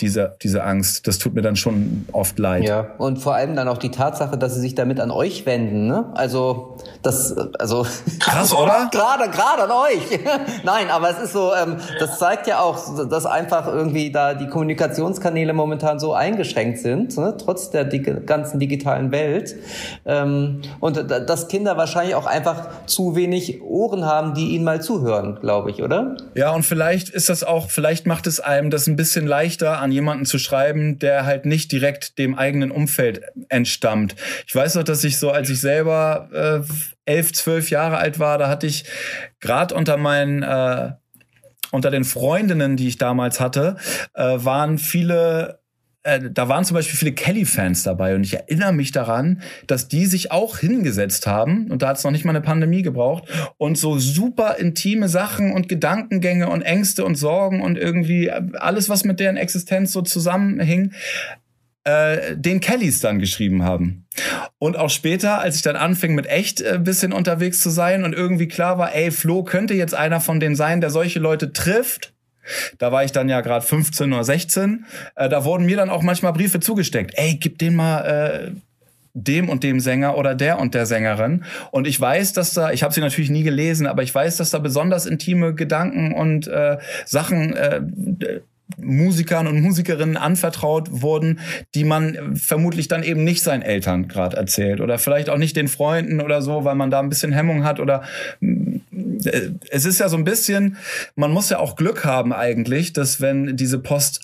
diese, diese Angst. Das tut mir dann schon oft leid. Ja, und vor allem dann auch die Tatsache, dass sie sich damit an euch wenden. Ne? Also, das, also krass, oder? gerade, gerade an euch. Nein, aber es ist so, ähm, das zeigt ja auch, dass einfach irgendwie da die Kommunikationskanäle momentan so eingeschränkt sind, ne? trotz der die ganzen digitalen Welt. Ähm, und dass Kinder wahrscheinlich auch einfach zu wenig Ohren haben, die ihnen mal zuhören, glaube ich, oder? Ja, und vielleicht ist das auch, vielleicht macht es einem das ein bisschen leichter, an jemanden zu schreiben, der halt nicht direkt dem eigenen Umfeld entstammt. Ich weiß noch, dass ich so, als ich selber äh, elf, zwölf Jahre alt war, da hatte ich gerade unter meinen äh, unter den Freundinnen, die ich damals hatte, äh, waren viele äh, da waren zum Beispiel viele Kelly-Fans dabei und ich erinnere mich daran, dass die sich auch hingesetzt haben und da hat es noch nicht mal eine Pandemie gebraucht und so super intime Sachen und Gedankengänge und Ängste und Sorgen und irgendwie alles, was mit deren Existenz so zusammenhing, äh, den Kellys dann geschrieben haben. Und auch später, als ich dann anfing, mit echt äh, bisschen unterwegs zu sein und irgendwie klar war, ey, Flo könnte jetzt einer von denen sein, der solche Leute trifft Da war ich dann ja gerade 15 oder 16. Äh, da wurden mir dann auch manchmal Briefe zugesteckt. Ey, gib den mal äh, dem und dem Sänger oder der und der Sängerin. Und ich weiß, dass da, ich habe sie natürlich nie gelesen, aber ich weiß, dass da besonders intime Gedanken und äh, Sachen äh, Musikern und Musikerinnen anvertraut wurden, die man vermutlich dann eben nicht seinen Eltern gerade erzählt oder vielleicht auch nicht den Freunden oder so, weil man da ein bisschen Hemmung hat oder äh, es ist ja so ein bisschen, man muss ja auch Glück haben eigentlich, dass wenn diese Post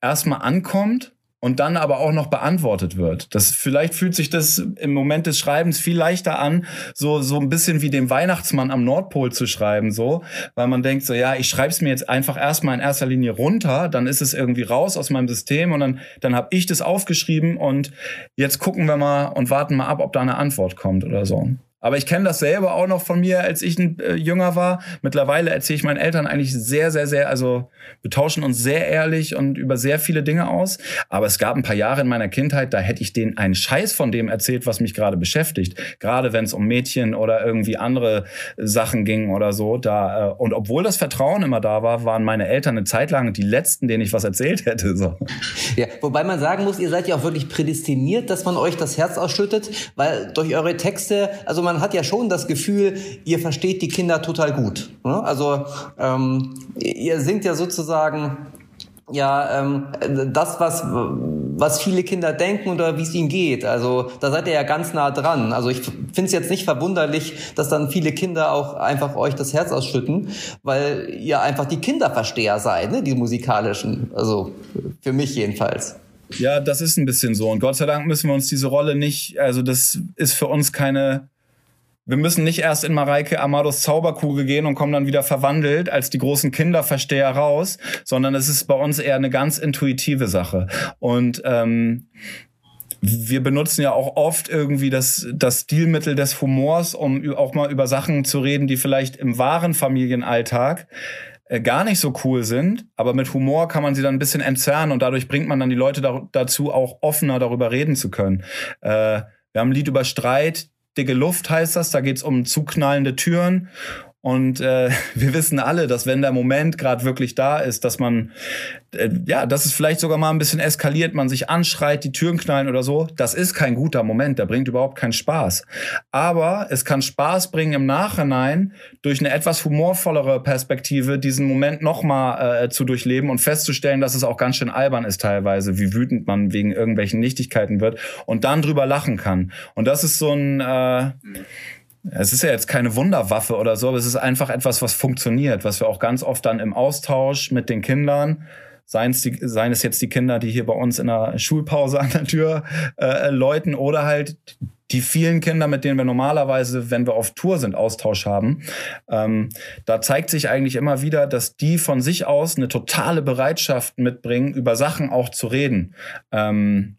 erstmal ankommt, und dann aber auch noch beantwortet wird. Das vielleicht fühlt sich das im Moment des Schreibens viel leichter an, so so ein bisschen wie dem Weihnachtsmann am Nordpol zu schreiben, so, weil man denkt so, ja, ich schreibe es mir jetzt einfach erstmal in erster Linie runter, dann ist es irgendwie raus aus meinem System und dann dann habe ich das aufgeschrieben und jetzt gucken wir mal und warten mal ab, ob da eine Antwort kommt oder so. Aber ich kenne das selber auch noch von mir, als ich äh, jünger war. Mittlerweile erzähle ich meinen Eltern eigentlich sehr, sehr, sehr, also wir tauschen uns sehr ehrlich und über sehr viele Dinge aus. Aber es gab ein paar Jahre in meiner Kindheit, da hätte ich denen einen Scheiß von dem erzählt, was mich gerade beschäftigt. Gerade wenn es um Mädchen oder irgendwie andere Sachen ging oder so. Da, äh, und obwohl das Vertrauen immer da war, waren meine Eltern eine Zeit lang die letzten, denen ich was erzählt hätte. So. Ja, wobei man sagen muss, ihr seid ja auch wirklich prädestiniert, dass man euch das Herz ausschüttet, weil durch eure Texte, also man man hat ja schon das Gefühl, ihr versteht die Kinder total gut. Ne? Also ähm, ihr singt ja sozusagen ja ähm, das, was was viele Kinder denken oder wie es ihnen geht. Also da seid ihr ja ganz nah dran. Also ich finde es jetzt nicht verwunderlich, dass dann viele Kinder auch einfach euch das Herz ausschütten, weil ihr einfach die Kinderversteher seid, ne? die musikalischen. Also für mich jedenfalls. Ja, das ist ein bisschen so. Und Gott sei Dank müssen wir uns diese Rolle nicht, also das ist für uns keine wir müssen nicht erst in Mareike Amados Zauberkugel gehen und kommen dann wieder verwandelt als die großen Kinderversteher raus, sondern es ist bei uns eher eine ganz intuitive Sache. Und ähm, wir benutzen ja auch oft irgendwie das, das Stilmittel des Humors, um auch mal über Sachen zu reden, die vielleicht im wahren Familienalltag äh, gar nicht so cool sind, aber mit Humor kann man sie dann ein bisschen entzerren und dadurch bringt man dann die Leute da, dazu, auch offener darüber reden zu können. Äh, wir haben ein Lied über Streit, dicke Luft heißt das. Da geht's um zuknallende Türen. Und äh, wir wissen alle, dass wenn der Moment gerade wirklich da ist, dass man, äh, ja, dass es vielleicht sogar mal ein bisschen eskaliert, man sich anschreit, die Türen knallen oder so, das ist kein guter Moment, der bringt überhaupt keinen Spaß. Aber es kann Spaß bringen im Nachhinein, durch eine etwas humorvollere Perspektive diesen Moment nochmal äh, zu durchleben und festzustellen, dass es auch ganz schön albern ist teilweise, wie wütend man wegen irgendwelchen Nichtigkeiten wird und dann drüber lachen kann. Und das ist so ein... Äh, es ist ja jetzt keine Wunderwaffe oder so, aber es ist einfach etwas, was funktioniert, was wir auch ganz oft dann im Austausch mit den Kindern, seien es, die, seien es jetzt die Kinder, die hier bei uns in der Schulpause an der Tür äh, läuten oder halt die vielen Kinder, mit denen wir normalerweise, wenn wir auf Tour sind, Austausch haben, ähm, da zeigt sich eigentlich immer wieder, dass die von sich aus eine totale Bereitschaft mitbringen, über Sachen auch zu reden. Ähm,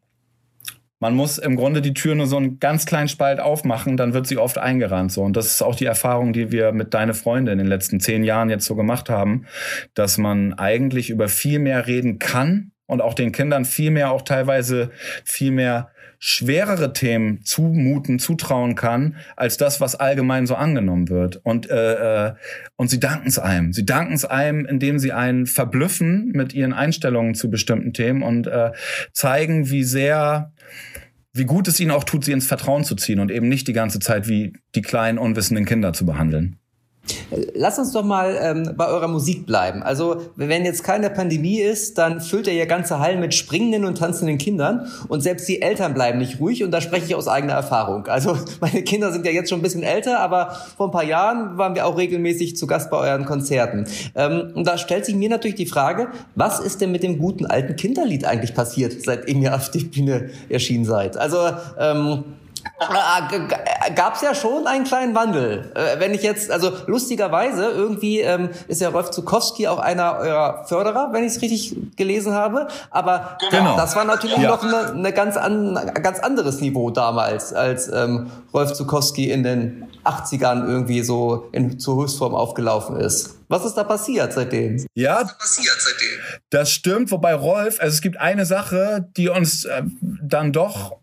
man muss im Grunde die Tür nur so einen ganz kleinen Spalt aufmachen, dann wird sie oft eingerannt. So. Und das ist auch die Erfahrung, die wir mit Deine Freunde in den letzten zehn Jahren jetzt so gemacht haben, dass man eigentlich über viel mehr reden kann und auch den Kindern viel mehr, auch teilweise viel mehr schwerere Themen zumuten, zutrauen kann, als das, was allgemein so angenommen wird. Und, äh, äh, und sie danken es einem. Sie danken es einem, indem sie einen verblüffen mit ihren Einstellungen zu bestimmten Themen und äh, zeigen, wie sehr wie gut es ihnen auch tut, sie ins Vertrauen zu ziehen und eben nicht die ganze Zeit wie die kleinen, unwissenden Kinder zu behandeln. Lass uns doch mal ähm, bei eurer Musik bleiben. Also, wenn jetzt keine Pandemie ist, dann füllt ihr ja ganze Hallen mit springenden und tanzenden Kindern und selbst die Eltern bleiben nicht ruhig und da spreche ich aus eigener Erfahrung. Also, meine Kinder sind ja jetzt schon ein bisschen älter, aber vor ein paar Jahren waren wir auch regelmäßig zu Gast bei euren Konzerten. Ähm, und da stellt sich mir natürlich die Frage, was ist denn mit dem guten alten Kinderlied eigentlich passiert, seitdem ihr auf die Bühne erschienen seid? Also, ähm, äh, gab es ja schon einen kleinen Wandel. Äh, wenn ich jetzt, also lustigerweise, irgendwie ähm, ist ja Rolf Zukowski auch einer eurer Förderer, wenn ich es richtig gelesen habe. Aber genau. das war natürlich ja. noch eine, eine ganz, an, ganz anderes Niveau damals, als ähm, Rolf Zukowski in den 80ern irgendwie so in, zur Höchstform aufgelaufen ist. Was ist da passiert seitdem? Ja, passiert seitdem? das stimmt. Wobei Rolf, also es gibt eine Sache, die uns äh, dann doch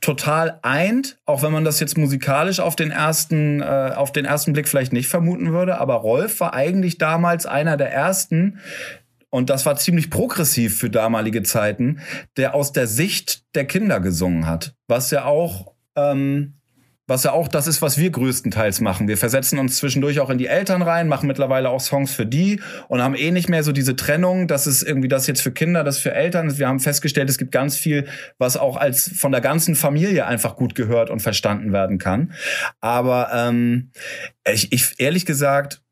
total eint, auch wenn man das jetzt musikalisch auf den ersten, äh, auf den ersten Blick vielleicht nicht vermuten würde. Aber Rolf war eigentlich damals einer der ersten, und das war ziemlich progressiv für damalige Zeiten, der aus der Sicht der Kinder gesungen hat, was ja auch ähm, was ja auch das ist, was wir größtenteils machen. Wir versetzen uns zwischendurch auch in die Eltern rein, machen mittlerweile auch Songs für die und haben eh nicht mehr so diese Trennung, dass es irgendwie das jetzt für Kinder, das für Eltern. Wir haben festgestellt, es gibt ganz viel, was auch als von der ganzen Familie einfach gut gehört und verstanden werden kann. Aber ähm, ich, ich ehrlich gesagt,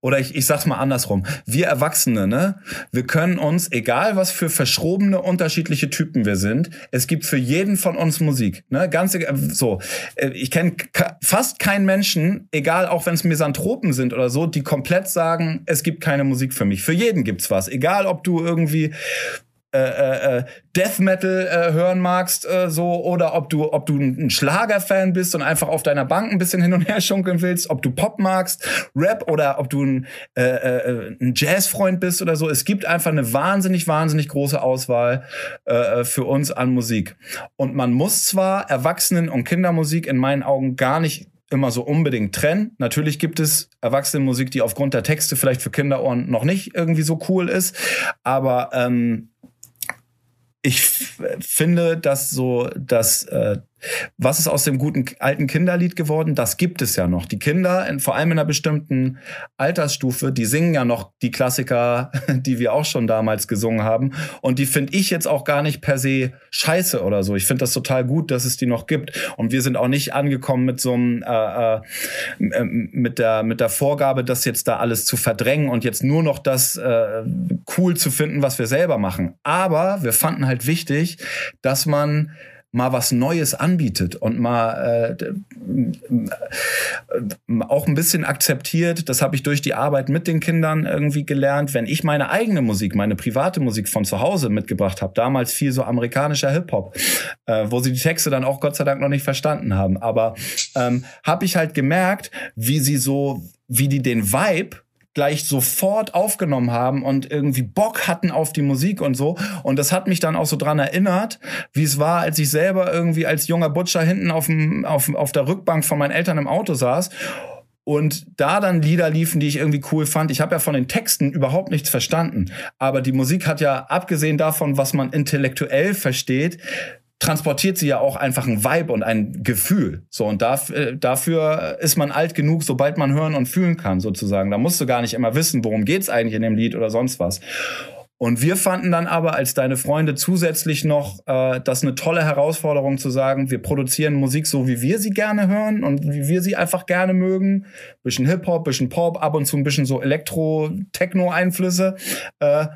oder ich, ich sag's mal andersrum. Wir Erwachsene, ne? Wir können uns, egal was für verschrobene, unterschiedliche Typen wir sind, es gibt für jeden von uns Musik, ne? Ganz so. Äh, ich kenne fast keinen Menschen, egal auch wenn es Misanthropen sind oder so, die komplett sagen, es gibt keine Musik für mich. Für jeden gibt's was. Egal ob du irgendwie äh, äh, äh, Death Metal äh, hören magst, äh, so, oder ob du, ob du ein Schlagerfan bist und einfach auf deiner Bank ein bisschen hin und her schunkeln willst, ob du Pop magst, Rap oder ob du ein, äh, äh, ein Jazzfreund bist oder so. Es gibt einfach eine wahnsinnig, wahnsinnig große Auswahl äh, für uns an Musik. Und man muss zwar Erwachsenen- und Kindermusik in meinen Augen gar nicht immer so unbedingt trennen. Natürlich gibt es Erwachsenenmusik, die aufgrund der Texte vielleicht für Kinderohren noch nicht irgendwie so cool ist, aber ähm, ich finde, dass so, dass äh, was ist aus dem guten alten Kinderlied geworden? Das gibt es ja noch. Die Kinder, in, vor allem in einer bestimmten Altersstufe, die singen ja noch die Klassiker, die wir auch schon damals gesungen haben. Und die finde ich jetzt auch gar nicht per se scheiße oder so. Ich finde das total gut, dass es die noch gibt. Und wir sind auch nicht angekommen mit so einem, äh, äh, mit der mit der Vorgabe, das jetzt da alles zu verdrängen und jetzt nur noch das äh, cool zu finden, was wir selber machen. Aber wir fanden halt wichtig, dass man mal was Neues anbietet und mal äh, auch ein bisschen akzeptiert. Das habe ich durch die Arbeit mit den Kindern irgendwie gelernt. Wenn ich meine eigene Musik, meine private Musik von zu Hause mitgebracht habe, damals viel so amerikanischer Hip-Hop, äh, wo sie die Texte dann auch Gott sei Dank noch nicht verstanden haben. Aber ähm, habe ich halt gemerkt, wie sie so, wie die den Vibe gleich sofort aufgenommen haben und irgendwie Bock hatten auf die Musik und so. Und das hat mich dann auch so dran erinnert, wie es war, als ich selber irgendwie als junger Butcher hinten auf, dem, auf, auf der Rückbank von meinen Eltern im Auto saß und da dann Lieder liefen, die ich irgendwie cool fand. Ich habe ja von den Texten überhaupt nichts verstanden, aber die Musik hat ja abgesehen davon, was man intellektuell versteht, transportiert sie ja auch einfach ein Vibe und ein Gefühl. So, und dafür, äh, dafür ist man alt genug, sobald man hören und fühlen kann, sozusagen. Da musst du gar nicht immer wissen, worum geht's eigentlich in dem Lied oder sonst was. Und wir fanden dann aber als deine Freunde zusätzlich noch äh, das eine tolle Herausforderung zu sagen, wir produzieren Musik so, wie wir sie gerne hören und wie wir sie einfach gerne mögen. Bisschen Hip-Hop, bisschen Pop, ab und zu ein bisschen so Elektro-Techno-Einflüsse. Äh,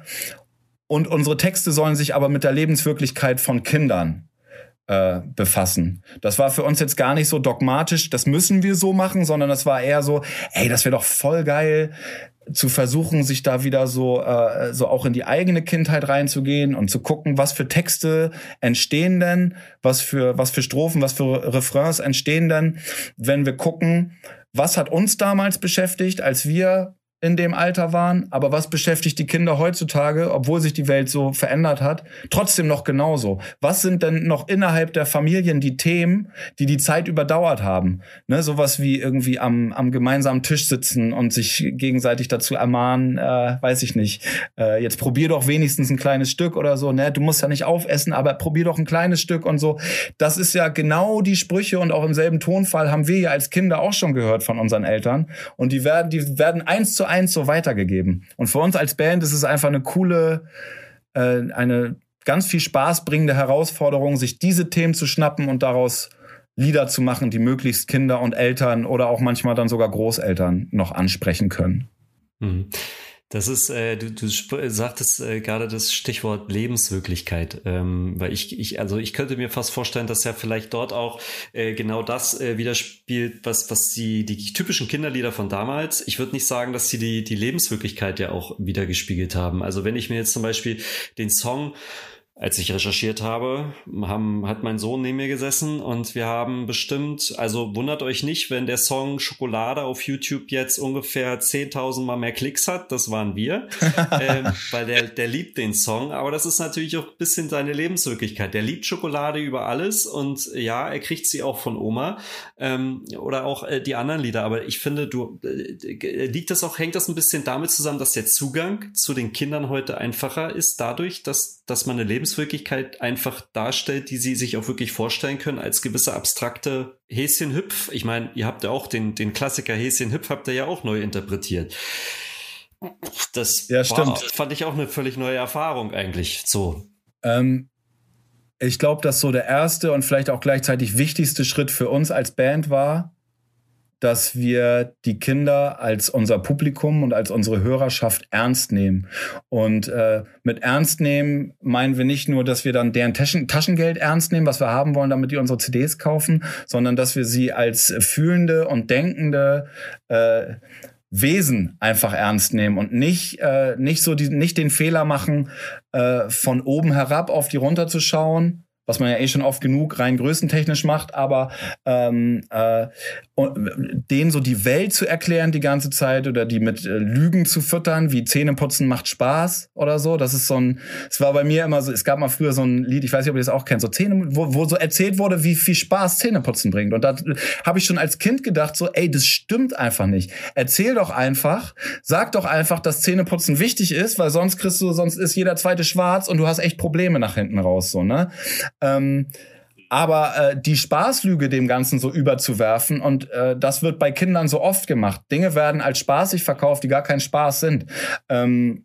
und unsere Texte sollen sich aber mit der Lebenswirklichkeit von Kindern äh, befassen. Das war für uns jetzt gar nicht so dogmatisch, das müssen wir so machen, sondern das war eher so, ey, das wäre doch voll geil, zu versuchen, sich da wieder so, äh, so auch in die eigene Kindheit reinzugehen und zu gucken, was für Texte entstehen denn, was für, was für Strophen, was für Refrains entstehen denn, wenn wir gucken, was hat uns damals beschäftigt, als wir in dem Alter waren, aber was beschäftigt die Kinder heutzutage, obwohl sich die Welt so verändert hat, trotzdem noch genauso? Was sind denn noch innerhalb der Familien die Themen, die die Zeit überdauert haben? Ne, sowas wie irgendwie am, am gemeinsamen Tisch sitzen und sich gegenseitig dazu ermahnen, äh, weiß ich nicht, äh, jetzt probier doch wenigstens ein kleines Stück oder so, ne? Du musst ja nicht aufessen, aber probier doch ein kleines Stück und so. Das ist ja genau die Sprüche und auch im selben Tonfall haben wir ja als Kinder auch schon gehört von unseren Eltern und die werden, die werden eins zu eins eins so weitergegeben. Und für uns als Band ist es einfach eine coole, äh, eine ganz viel Spaß bringende Herausforderung, sich diese Themen zu schnappen und daraus Lieder zu machen, die möglichst Kinder und Eltern oder auch manchmal dann sogar Großeltern noch ansprechen können. Mhm. Das ist, äh, du, du sagtest äh, gerade das Stichwort Lebenswirklichkeit, ähm, weil ich, ich, also ich könnte mir fast vorstellen, dass ja vielleicht dort auch äh, genau das äh, widerspielt, was, was die, die typischen Kinderlieder von damals. Ich würde nicht sagen, dass sie die, die Lebenswirklichkeit ja auch wiedergespiegelt haben. Also wenn ich mir jetzt zum Beispiel den Song als ich recherchiert habe, haben, hat mein Sohn neben mir gesessen und wir haben bestimmt, also wundert euch nicht, wenn der Song Schokolade auf YouTube jetzt ungefähr 10.000 Mal mehr Klicks hat, das waren wir, ähm, weil der, der liebt den Song, aber das ist natürlich auch ein bisschen seine Lebenswirklichkeit. Der liebt Schokolade über alles und ja, er kriegt sie auch von Oma ähm, oder auch äh, die anderen Lieder, aber ich finde, du, äh, liegt das auch, hängt das ein bisschen damit zusammen, dass der Zugang zu den Kindern heute einfacher ist, dadurch, dass, dass man eine Lebens Lebenswirklichkeit einfach darstellt, die sie sich auch wirklich vorstellen können als gewisse abstrakte Häschen-Hüpf. Ich meine, ihr habt ja auch den, den Klassiker Häschen-Hüpf habt ihr ja auch neu interpretiert. Das ja, war, fand ich auch eine völlig neue Erfahrung eigentlich. So. Ähm, ich glaube, dass so der erste und vielleicht auch gleichzeitig wichtigste Schritt für uns als Band war, dass wir die Kinder als unser Publikum und als unsere Hörerschaft ernst nehmen. Und äh, mit ernst nehmen meinen wir nicht nur, dass wir dann deren Taschen, Taschengeld ernst nehmen, was wir haben wollen, damit die unsere CDs kaufen, sondern dass wir sie als fühlende und denkende äh, Wesen einfach ernst nehmen und nicht äh, nicht so die, nicht den Fehler machen äh, von oben herab auf die runterzuschauen was man ja eh schon oft genug rein größentechnisch macht, aber ähm, äh, denen so die Welt zu erklären die ganze Zeit oder die mit äh, Lügen zu füttern, wie Zähneputzen macht Spaß oder so. Das ist so ein, es war bei mir immer so, es gab mal früher so ein Lied, ich weiß nicht, ob ihr das auch kennt, so Zähne, wo, wo so erzählt wurde, wie viel Spaß Zähneputzen bringt. Und da habe ich schon als Kind gedacht, so, ey, das stimmt einfach nicht. Erzähl doch einfach, sag doch einfach, dass Zähneputzen wichtig ist, weil sonst kriegst du, sonst ist jeder zweite schwarz und du hast echt Probleme nach hinten raus, so, ne? Ähm, aber äh, die Spaßlüge dem Ganzen so überzuwerfen und äh, das wird bei Kindern so oft gemacht. Dinge werden als spaßig verkauft, die gar kein Spaß sind. Ähm,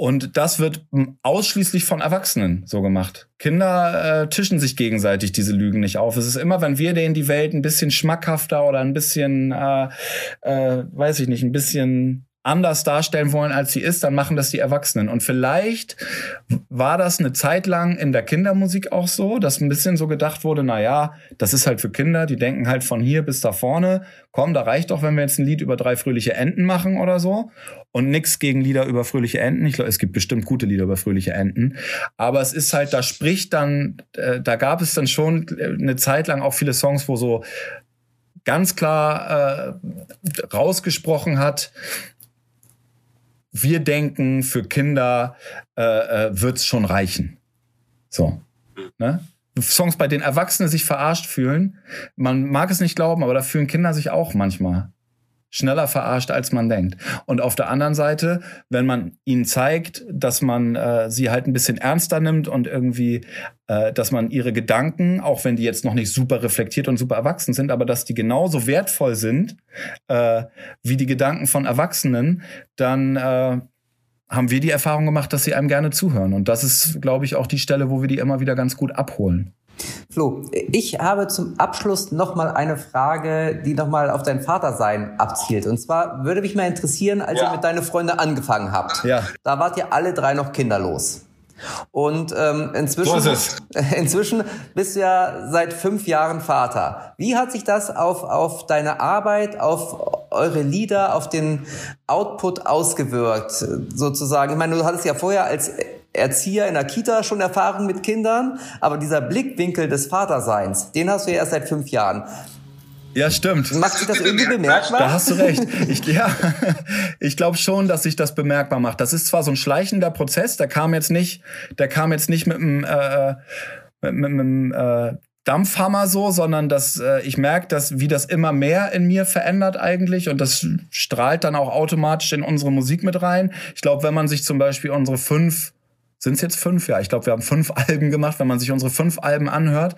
und das wird ausschließlich von Erwachsenen so gemacht. Kinder äh, tischen sich gegenseitig diese Lügen nicht auf. Es ist immer, wenn wir denen die Welt ein bisschen schmackhafter oder ein bisschen, äh, äh, weiß ich nicht, ein bisschen anders darstellen wollen, als sie ist, dann machen das die Erwachsenen. Und vielleicht war das eine Zeit lang in der Kindermusik auch so, dass ein bisschen so gedacht wurde, na ja, das ist halt für Kinder, die denken halt von hier bis da vorne, komm, da reicht doch, wenn wir jetzt ein Lied über drei fröhliche Enten machen oder so. Und nix gegen Lieder über fröhliche Enten. Ich glaube, es gibt bestimmt gute Lieder über fröhliche Enten. Aber es ist halt, da spricht dann, äh, da gab es dann schon äh, eine Zeit lang auch viele Songs, wo so ganz klar äh, rausgesprochen hat, wir denken, für Kinder äh, äh, wird es schon reichen. So. Ne? Songs, bei denen Erwachsene sich verarscht fühlen. Man mag es nicht glauben, aber da fühlen Kinder sich auch manchmal schneller verarscht, als man denkt. Und auf der anderen Seite, wenn man ihnen zeigt, dass man äh, sie halt ein bisschen ernster nimmt und irgendwie, äh, dass man ihre Gedanken, auch wenn die jetzt noch nicht super reflektiert und super erwachsen sind, aber dass die genauso wertvoll sind äh, wie die Gedanken von Erwachsenen, dann äh, haben wir die Erfahrung gemacht, dass sie einem gerne zuhören. Und das ist, glaube ich, auch die Stelle, wo wir die immer wieder ganz gut abholen. Flo, ich habe zum Abschluss nochmal eine Frage, die nochmal auf dein Vatersein abzielt. Und zwar würde mich mal interessieren, als ja. ihr mit deinen Freunden angefangen habt. Ja. Da wart ihr alle drei noch kinderlos. Und ähm, inzwischen, so inzwischen bist du ja seit fünf Jahren Vater. Wie hat sich das auf, auf deine Arbeit, auf eure Lieder, auf den Output ausgewirkt, sozusagen? Ich meine, du hattest ja vorher als Erzieher in der Kita schon Erfahrung mit Kindern, aber dieser Blickwinkel des Vaterseins, den hast du ja erst seit fünf Jahren. Ja, stimmt. Macht sich das irgendwie bemerkbar? Da hast du recht. Ich, ja, ich glaube schon, dass sich das bemerkbar macht. Das ist zwar so ein schleichender Prozess, der kam jetzt nicht, der kam jetzt nicht mit einem äh, mit, mit, mit äh, Dampfhammer so, sondern dass äh, ich merke, dass wie das immer mehr in mir verändert eigentlich und das strahlt dann auch automatisch in unsere Musik mit rein. Ich glaube, wenn man sich zum Beispiel unsere fünf sind es jetzt fünf? Ja, ich glaube, wir haben fünf Alben gemacht. Wenn man sich unsere fünf Alben anhört,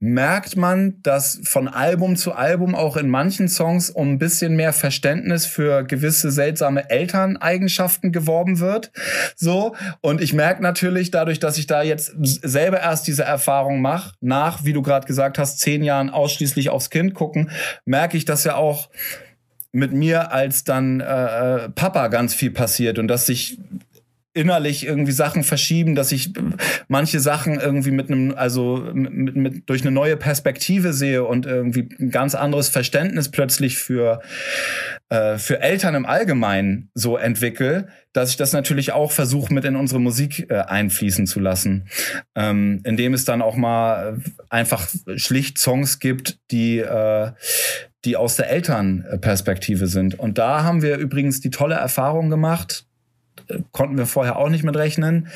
merkt man, dass von Album zu Album auch in manchen Songs um ein bisschen mehr Verständnis für gewisse seltsame Elterneigenschaften geworben wird. So. Und ich merke natürlich dadurch, dass ich da jetzt selber erst diese Erfahrung mache, nach, wie du gerade gesagt hast, zehn Jahren ausschließlich aufs Kind gucken, merke ich, dass ja auch mit mir als dann äh, äh Papa ganz viel passiert und dass sich innerlich irgendwie Sachen verschieben, dass ich manche Sachen irgendwie mit einem, also mit, mit, durch eine neue Perspektive sehe und irgendwie ein ganz anderes Verständnis plötzlich für, äh, für Eltern im Allgemeinen so entwickle, dass ich das natürlich auch versuche, mit in unsere Musik äh, einfließen zu lassen. Ähm, indem es dann auch mal einfach schlicht Songs gibt, die, äh, die aus der Elternperspektive sind. Und da haben wir übrigens die tolle Erfahrung gemacht, konnten wir vorher auch nicht mit rechnen.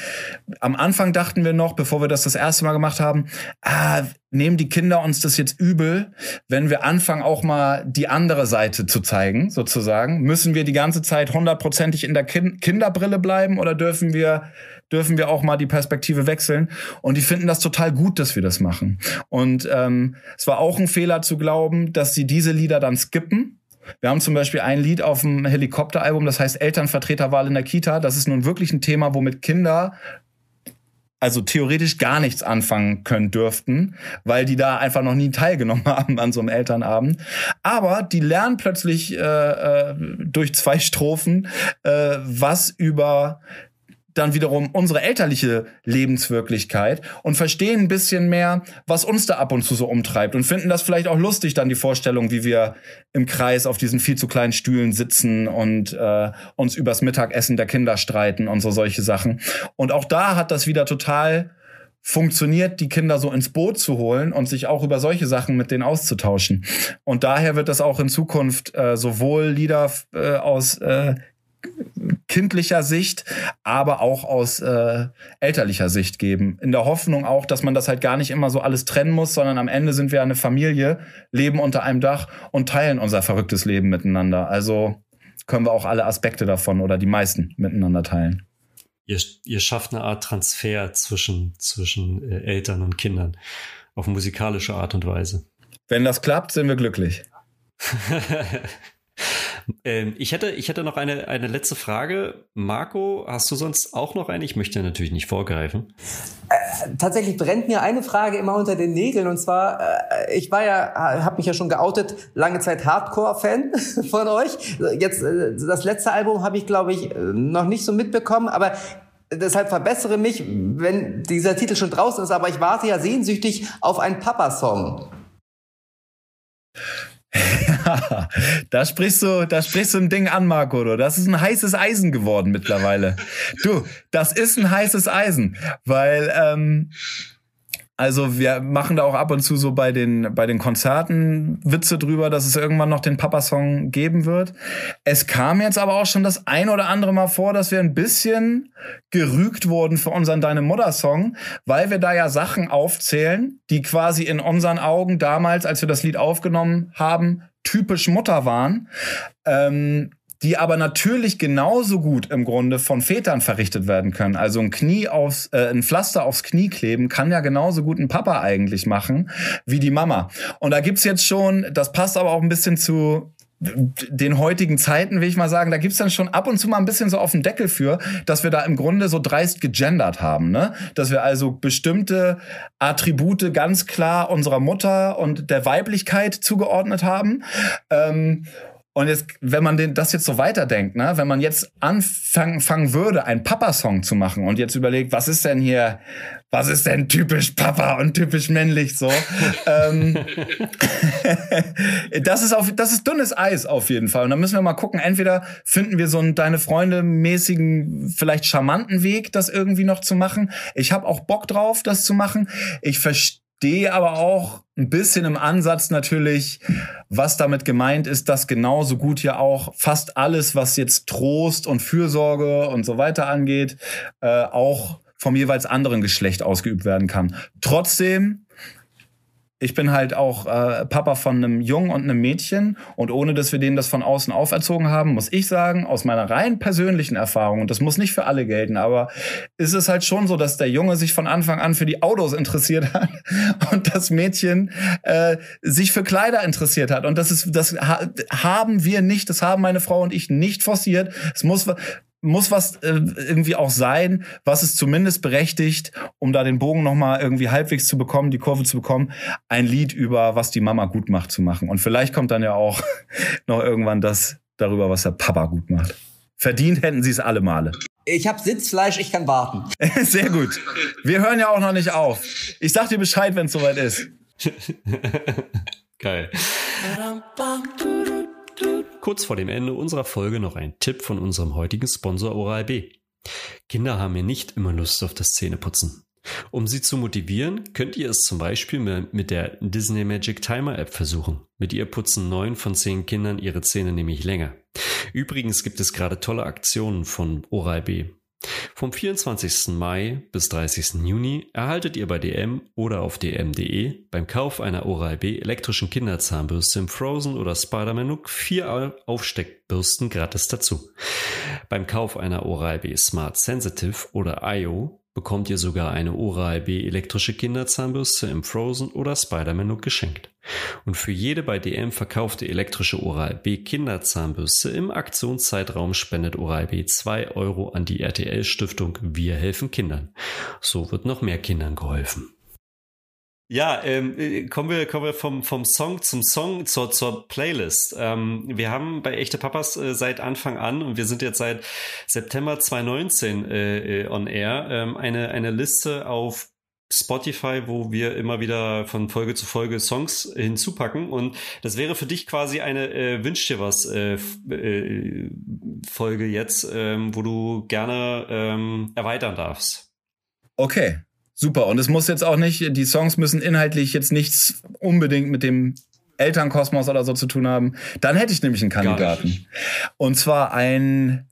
Am Anfang dachten wir noch, bevor wir das das erste Mal gemacht haben, ah, nehmen die Kinder uns das jetzt übel, wenn wir anfangen auch mal die andere Seite zu zeigen, sozusagen. Müssen wir die ganze Zeit hundertprozentig in der kind Kinderbrille bleiben oder dürfen wir dürfen wir auch mal die Perspektive wechseln. Und die finden das total gut, dass wir das machen. Und ähm, es war auch ein Fehler zu glauben, dass sie diese Lieder dann skippen wir haben zum Beispiel ein Lied auf dem Helikopteralbum, das heißt Elternvertreterwahl in der Kita. Das ist nun wirklich ein Thema, womit Kinder also theoretisch gar nichts anfangen können dürften, weil die da einfach noch nie teilgenommen haben an so einem Elternabend. Aber die lernen plötzlich äh, äh durch zwei Strophen äh, was über dann wiederum unsere elterliche Lebenswirklichkeit und verstehen ein bisschen mehr, was uns da ab und zu so umtreibt und finden das vielleicht auch lustig, dann die Vorstellung, wie wir im Kreis auf diesen viel zu kleinen Stühlen sitzen und äh, uns übers Mittagessen der Kinder streiten und so solche Sachen. Und auch da hat das wieder total funktioniert, die Kinder so ins Boot zu holen und sich auch über solche Sachen mit denen auszutauschen. Und daher wird das auch in Zukunft äh, sowohl Lieder äh, aus äh, kindlicher Sicht, aber auch aus äh, elterlicher Sicht geben. In der Hoffnung auch, dass man das halt gar nicht immer so alles trennen muss, sondern am Ende sind wir eine Familie, leben unter einem Dach und teilen unser verrücktes Leben miteinander. Also können wir auch alle Aspekte davon oder die meisten miteinander teilen. Ihr, ihr schafft eine Art Transfer zwischen, zwischen äh, Eltern und Kindern auf musikalische Art und Weise. Wenn das klappt, sind wir glücklich. Ähm, ich, hätte, ich hätte noch eine, eine letzte Frage. Marco, hast du sonst auch noch eine? Ich möchte natürlich nicht vorgreifen. Äh, tatsächlich brennt mir eine Frage immer unter den Nägeln und zwar, äh, ich war ja, habe mich ja schon geoutet, lange Zeit Hardcore-Fan von euch. Jetzt äh, das letzte Album habe ich, glaube ich, noch nicht so mitbekommen, aber deshalb verbessere mich, wenn dieser Titel schon draußen ist, aber ich warte ja sehnsüchtig auf einen Papa-Song. Da sprichst du, da sprichst du ein Ding an, Marco. Du. Das ist ein heißes Eisen geworden mittlerweile. Du, das ist ein heißes Eisen, weil ähm, also wir machen da auch ab und zu so bei den, bei den Konzerten Witze drüber, dass es irgendwann noch den Papa-Song geben wird. Es kam jetzt aber auch schon das ein oder andere Mal vor, dass wir ein bisschen gerügt wurden für unseren Deine Mutter-Song, weil wir da ja Sachen aufzählen, die quasi in unseren Augen damals, als wir das Lied aufgenommen haben, typisch Mutter waren. Ähm, die aber natürlich genauso gut im Grunde von Vätern verrichtet werden können. Also ein Knie aufs, äh, ein Pflaster aufs Knie kleben kann ja genauso gut ein Papa eigentlich machen wie die Mama. Und da gibt's jetzt schon, das passt aber auch ein bisschen zu den heutigen Zeiten, will ich mal sagen, da gibt's dann schon ab und zu mal ein bisschen so auf den Deckel für, dass wir da im Grunde so dreist gegendert haben, ne? Dass wir also bestimmte Attribute ganz klar unserer Mutter und der Weiblichkeit zugeordnet haben. Ähm, und jetzt, wenn man den, das jetzt so weiterdenkt, ne, wenn man jetzt anfangen fangen würde, einen Papa-Song zu machen und jetzt überlegt, was ist denn hier, was ist denn typisch Papa und typisch männlich so? ähm, das ist auf, das ist dünnes Eis auf jeden Fall. Und dann müssen wir mal gucken, entweder finden wir so einen deine Freunde mäßigen, vielleicht charmanten Weg, das irgendwie noch zu machen. Ich habe auch Bock drauf, das zu machen. Ich verstehe verstehe aber auch ein bisschen im Ansatz natürlich, was damit gemeint ist, dass genauso gut ja auch fast alles, was jetzt Trost und Fürsorge und so weiter angeht, äh, auch vom jeweils anderen Geschlecht ausgeübt werden kann. Trotzdem ich bin halt auch äh, Papa von einem Jungen und einem Mädchen und ohne dass wir denen das von außen auferzogen haben, muss ich sagen, aus meiner rein persönlichen Erfahrung, und das muss nicht für alle gelten, aber ist es halt schon so, dass der Junge sich von Anfang an für die Autos interessiert hat und das Mädchen äh, sich für Kleider interessiert hat. Und das ist, das ha haben wir nicht, das haben meine Frau und ich nicht forciert. Es muss muss was äh, irgendwie auch sein, was es zumindest berechtigt, um da den Bogen nochmal irgendwie halbwegs zu bekommen, die Kurve zu bekommen, ein Lied über was die Mama gut macht zu machen. Und vielleicht kommt dann ja auch noch irgendwann das darüber, was der Papa gut macht. Verdient hätten sie es alle Male. Ich habe Sitzfleisch, ich kann warten. Sehr gut. Wir hören ja auch noch nicht auf. Ich sag dir Bescheid, wenn es soweit ist. Geil. Kurz vor dem Ende unserer Folge noch ein Tipp von unserem heutigen Sponsor Oral-B. Kinder haben ja nicht immer Lust auf das Zähneputzen. Um sie zu motivieren, könnt ihr es zum Beispiel mit der Disney Magic Timer App versuchen. Mit ihr putzen neun von zehn Kindern ihre Zähne nämlich länger. Übrigens gibt es gerade tolle Aktionen von Oral-B. Vom 24. Mai bis 30. Juni erhaltet ihr bei DM oder auf dm.de beim Kauf einer Oral-B elektrischen Kinderzahnbürste im Frozen oder Spider-Man Look vier Aufsteckbürsten gratis dazu. Beim Kauf einer Oral-B Smart Sensitive oder IO bekommt ihr sogar eine Oral-B elektrische Kinderzahnbürste im Frozen oder Spider-Man Look geschenkt. Und für jede bei DM verkaufte elektrische Oral-B Kinderzahnbürste im Aktionszeitraum spendet Oral-B 2 Euro an die RTL-Stiftung Wir helfen Kindern. So wird noch mehr Kindern geholfen. Ja, ähm, äh, kommen wir kommen wir vom vom Song zum Song zur zur Playlist. Ähm, wir haben bei echte Papas äh, seit Anfang an und wir sind jetzt seit September 2019 äh, äh, on air ähm, eine eine Liste auf Spotify, wo wir immer wieder von Folge zu Folge Songs hinzupacken und das wäre für dich quasi eine äh, Wünsch dir was äh, äh, Folge jetzt, ähm, wo du gerne ähm, erweitern darfst. Okay, Super. Und es muss jetzt auch nicht, die Songs müssen inhaltlich jetzt nichts unbedingt mit dem Elternkosmos oder so zu tun haben. Dann hätte ich nämlich einen Kandidaten. Und zwar ein,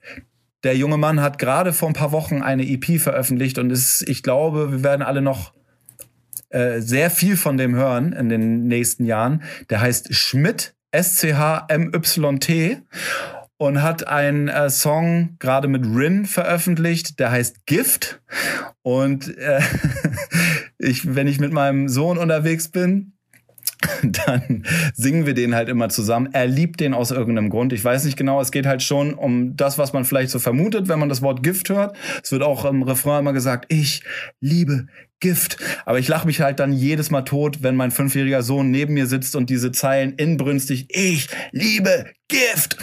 der junge Mann hat gerade vor ein paar Wochen eine EP veröffentlicht und ist, ich glaube, wir werden alle noch äh, sehr viel von dem hören in den nächsten Jahren. Der heißt Schmidt, S-C-H-M-Y-T und hat einen äh, Song gerade mit Rin veröffentlicht, der heißt Gift. Und äh, ich, wenn ich mit meinem Sohn unterwegs bin, dann singen wir den halt immer zusammen. Er liebt den aus irgendeinem Grund. Ich weiß nicht genau, es geht halt schon um das, was man vielleicht so vermutet, wenn man das Wort Gift hört. Es wird auch im Refrain immer gesagt, ich liebe Gift. Aber ich lache mich halt dann jedes Mal tot, wenn mein fünfjähriger Sohn neben mir sitzt und diese Zeilen inbrünstig, ich liebe Gift.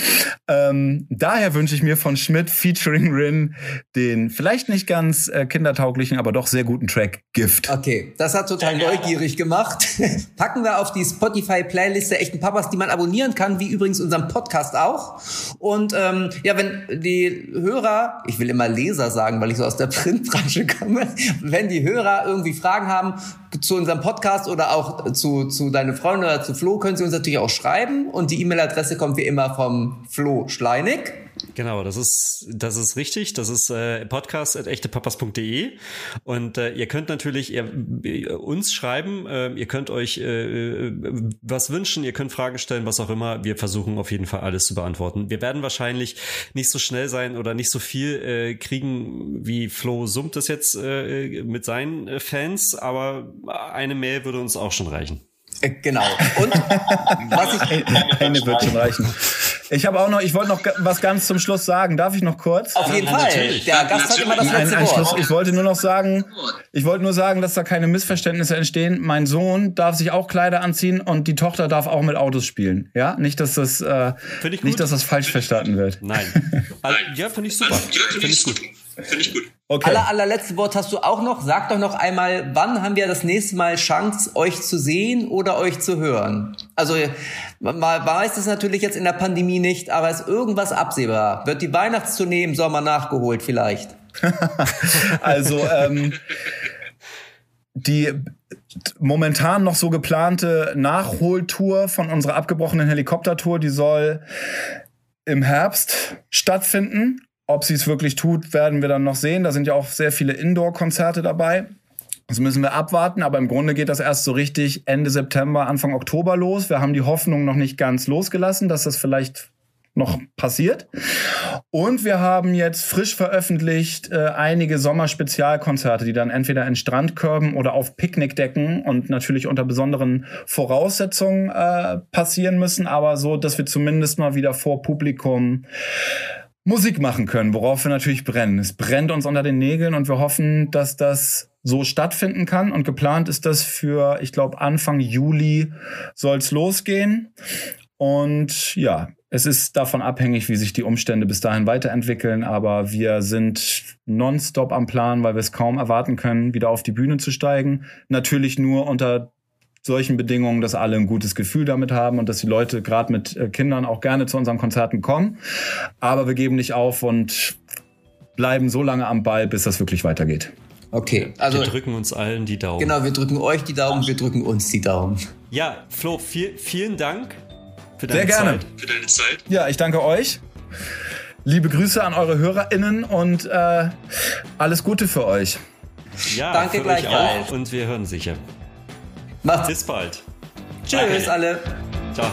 Ähm, daher wünsche ich mir von Schmidt featuring Rin den vielleicht nicht ganz äh, kindertauglichen, aber doch sehr guten Track Gift. Okay, das hat total neugierig gemacht. Packen wir auf die Spotify-Playliste echten Papas, die man abonnieren kann, wie übrigens unseren Podcast auch. Und ähm, ja, wenn die Hörer, ich will immer Leser sagen, weil ich so aus der Printbranche komme, wenn die Hörer irgendwie Fragen haben zu unserem Podcast oder auch zu, zu deine Freunde oder zu Flo, können sie uns natürlich auch schreiben. Und die E-Mail-Adresse kommt wie immer vom Flo Schleinig. Genau, das ist, das ist richtig. Das ist äh, podcast.echtepapas.de. Und äh, ihr könnt natürlich ihr, uns schreiben, äh, ihr könnt euch äh, was wünschen, ihr könnt Fragen stellen, was auch immer. Wir versuchen auf jeden Fall alles zu beantworten. Wir werden wahrscheinlich nicht so schnell sein oder nicht so viel äh, kriegen, wie Flo summt es jetzt äh, mit seinen äh, Fans, aber eine Mail würde uns auch schon reichen. Äh, genau. Und was ich eine wird schon reichen. Ich habe auch noch, ich wollte noch was ganz zum Schluss sagen. Darf ich noch kurz? Auf jeden ja, Fall. Natürlich. Der Gast hat immer das letzte ein, ein Wort. Schluss. Ich wollte nur noch sagen, ich wollte nur sagen, dass da keine Missverständnisse entstehen. Mein Sohn darf sich auch Kleider anziehen und die Tochter darf auch mit Autos spielen. Ja, nicht, dass das, äh, nicht, dass das falsch verstanden wird. Nein. Also, ja, finde ich super. Finde ich gut. Finde ich gut. Okay. Aller, allerletzte Wort hast du auch noch. Sag doch noch einmal, wann haben wir das nächste Mal Chance, euch zu sehen oder euch zu hören? Also, man weiß es natürlich jetzt in der Pandemie nicht, aber ist irgendwas absehbar? Wird die Weihnachtstournee im Sommer nachgeholt vielleicht? also, ähm, die momentan noch so geplante Nachholtour von unserer abgebrochenen Helikoptertour, die soll im Herbst stattfinden. Ob sie es wirklich tut, werden wir dann noch sehen. Da sind ja auch sehr viele Indoor-Konzerte dabei. Das müssen wir abwarten, aber im Grunde geht das erst so richtig Ende September, Anfang Oktober los. Wir haben die Hoffnung noch nicht ganz losgelassen, dass das vielleicht noch passiert. Und wir haben jetzt frisch veröffentlicht äh, einige Sommerspezialkonzerte, die dann entweder in Strandkörben oder auf Picknickdecken und natürlich unter besonderen Voraussetzungen äh, passieren müssen, aber so, dass wir zumindest mal wieder vor Publikum Musik machen können, worauf wir natürlich brennen. Es brennt uns unter den Nägeln und wir hoffen, dass das so stattfinden kann. Und geplant ist das für, ich glaube, Anfang Juli soll es losgehen. Und ja, Es ist davon abhängig, wie sich die Umstände bis dahin weiterentwickeln, aber wir sind nonstop am Plan, weil wir es kaum erwarten können, wieder auf die Bühne zu steigen. Natürlich nur unter solchen Bedingungen, dass alle ein gutes Gefühl damit haben und dass die Leute gerade mit äh, Kindern auch gerne zu unseren Konzerten kommen. Aber wir geben nicht auf und bleiben so lange am Ball, bis das wirklich weitergeht. Okay, also wir drücken uns allen die Daumen. Genau, wir drücken euch die Daumen, wir drücken uns die Daumen. Ja, Flo, viel, vielen Dank für deine Sehr gerne. Zeit. Für deine Zeit. Ja, ich danke euch. Liebe Grüße an eure HörerInnen und äh, alles Gute für euch. Ja, danke für gleich euch auch. Und wir hören sicher. Macht's. Bis bald. Tschüss danke. alle. Ciao.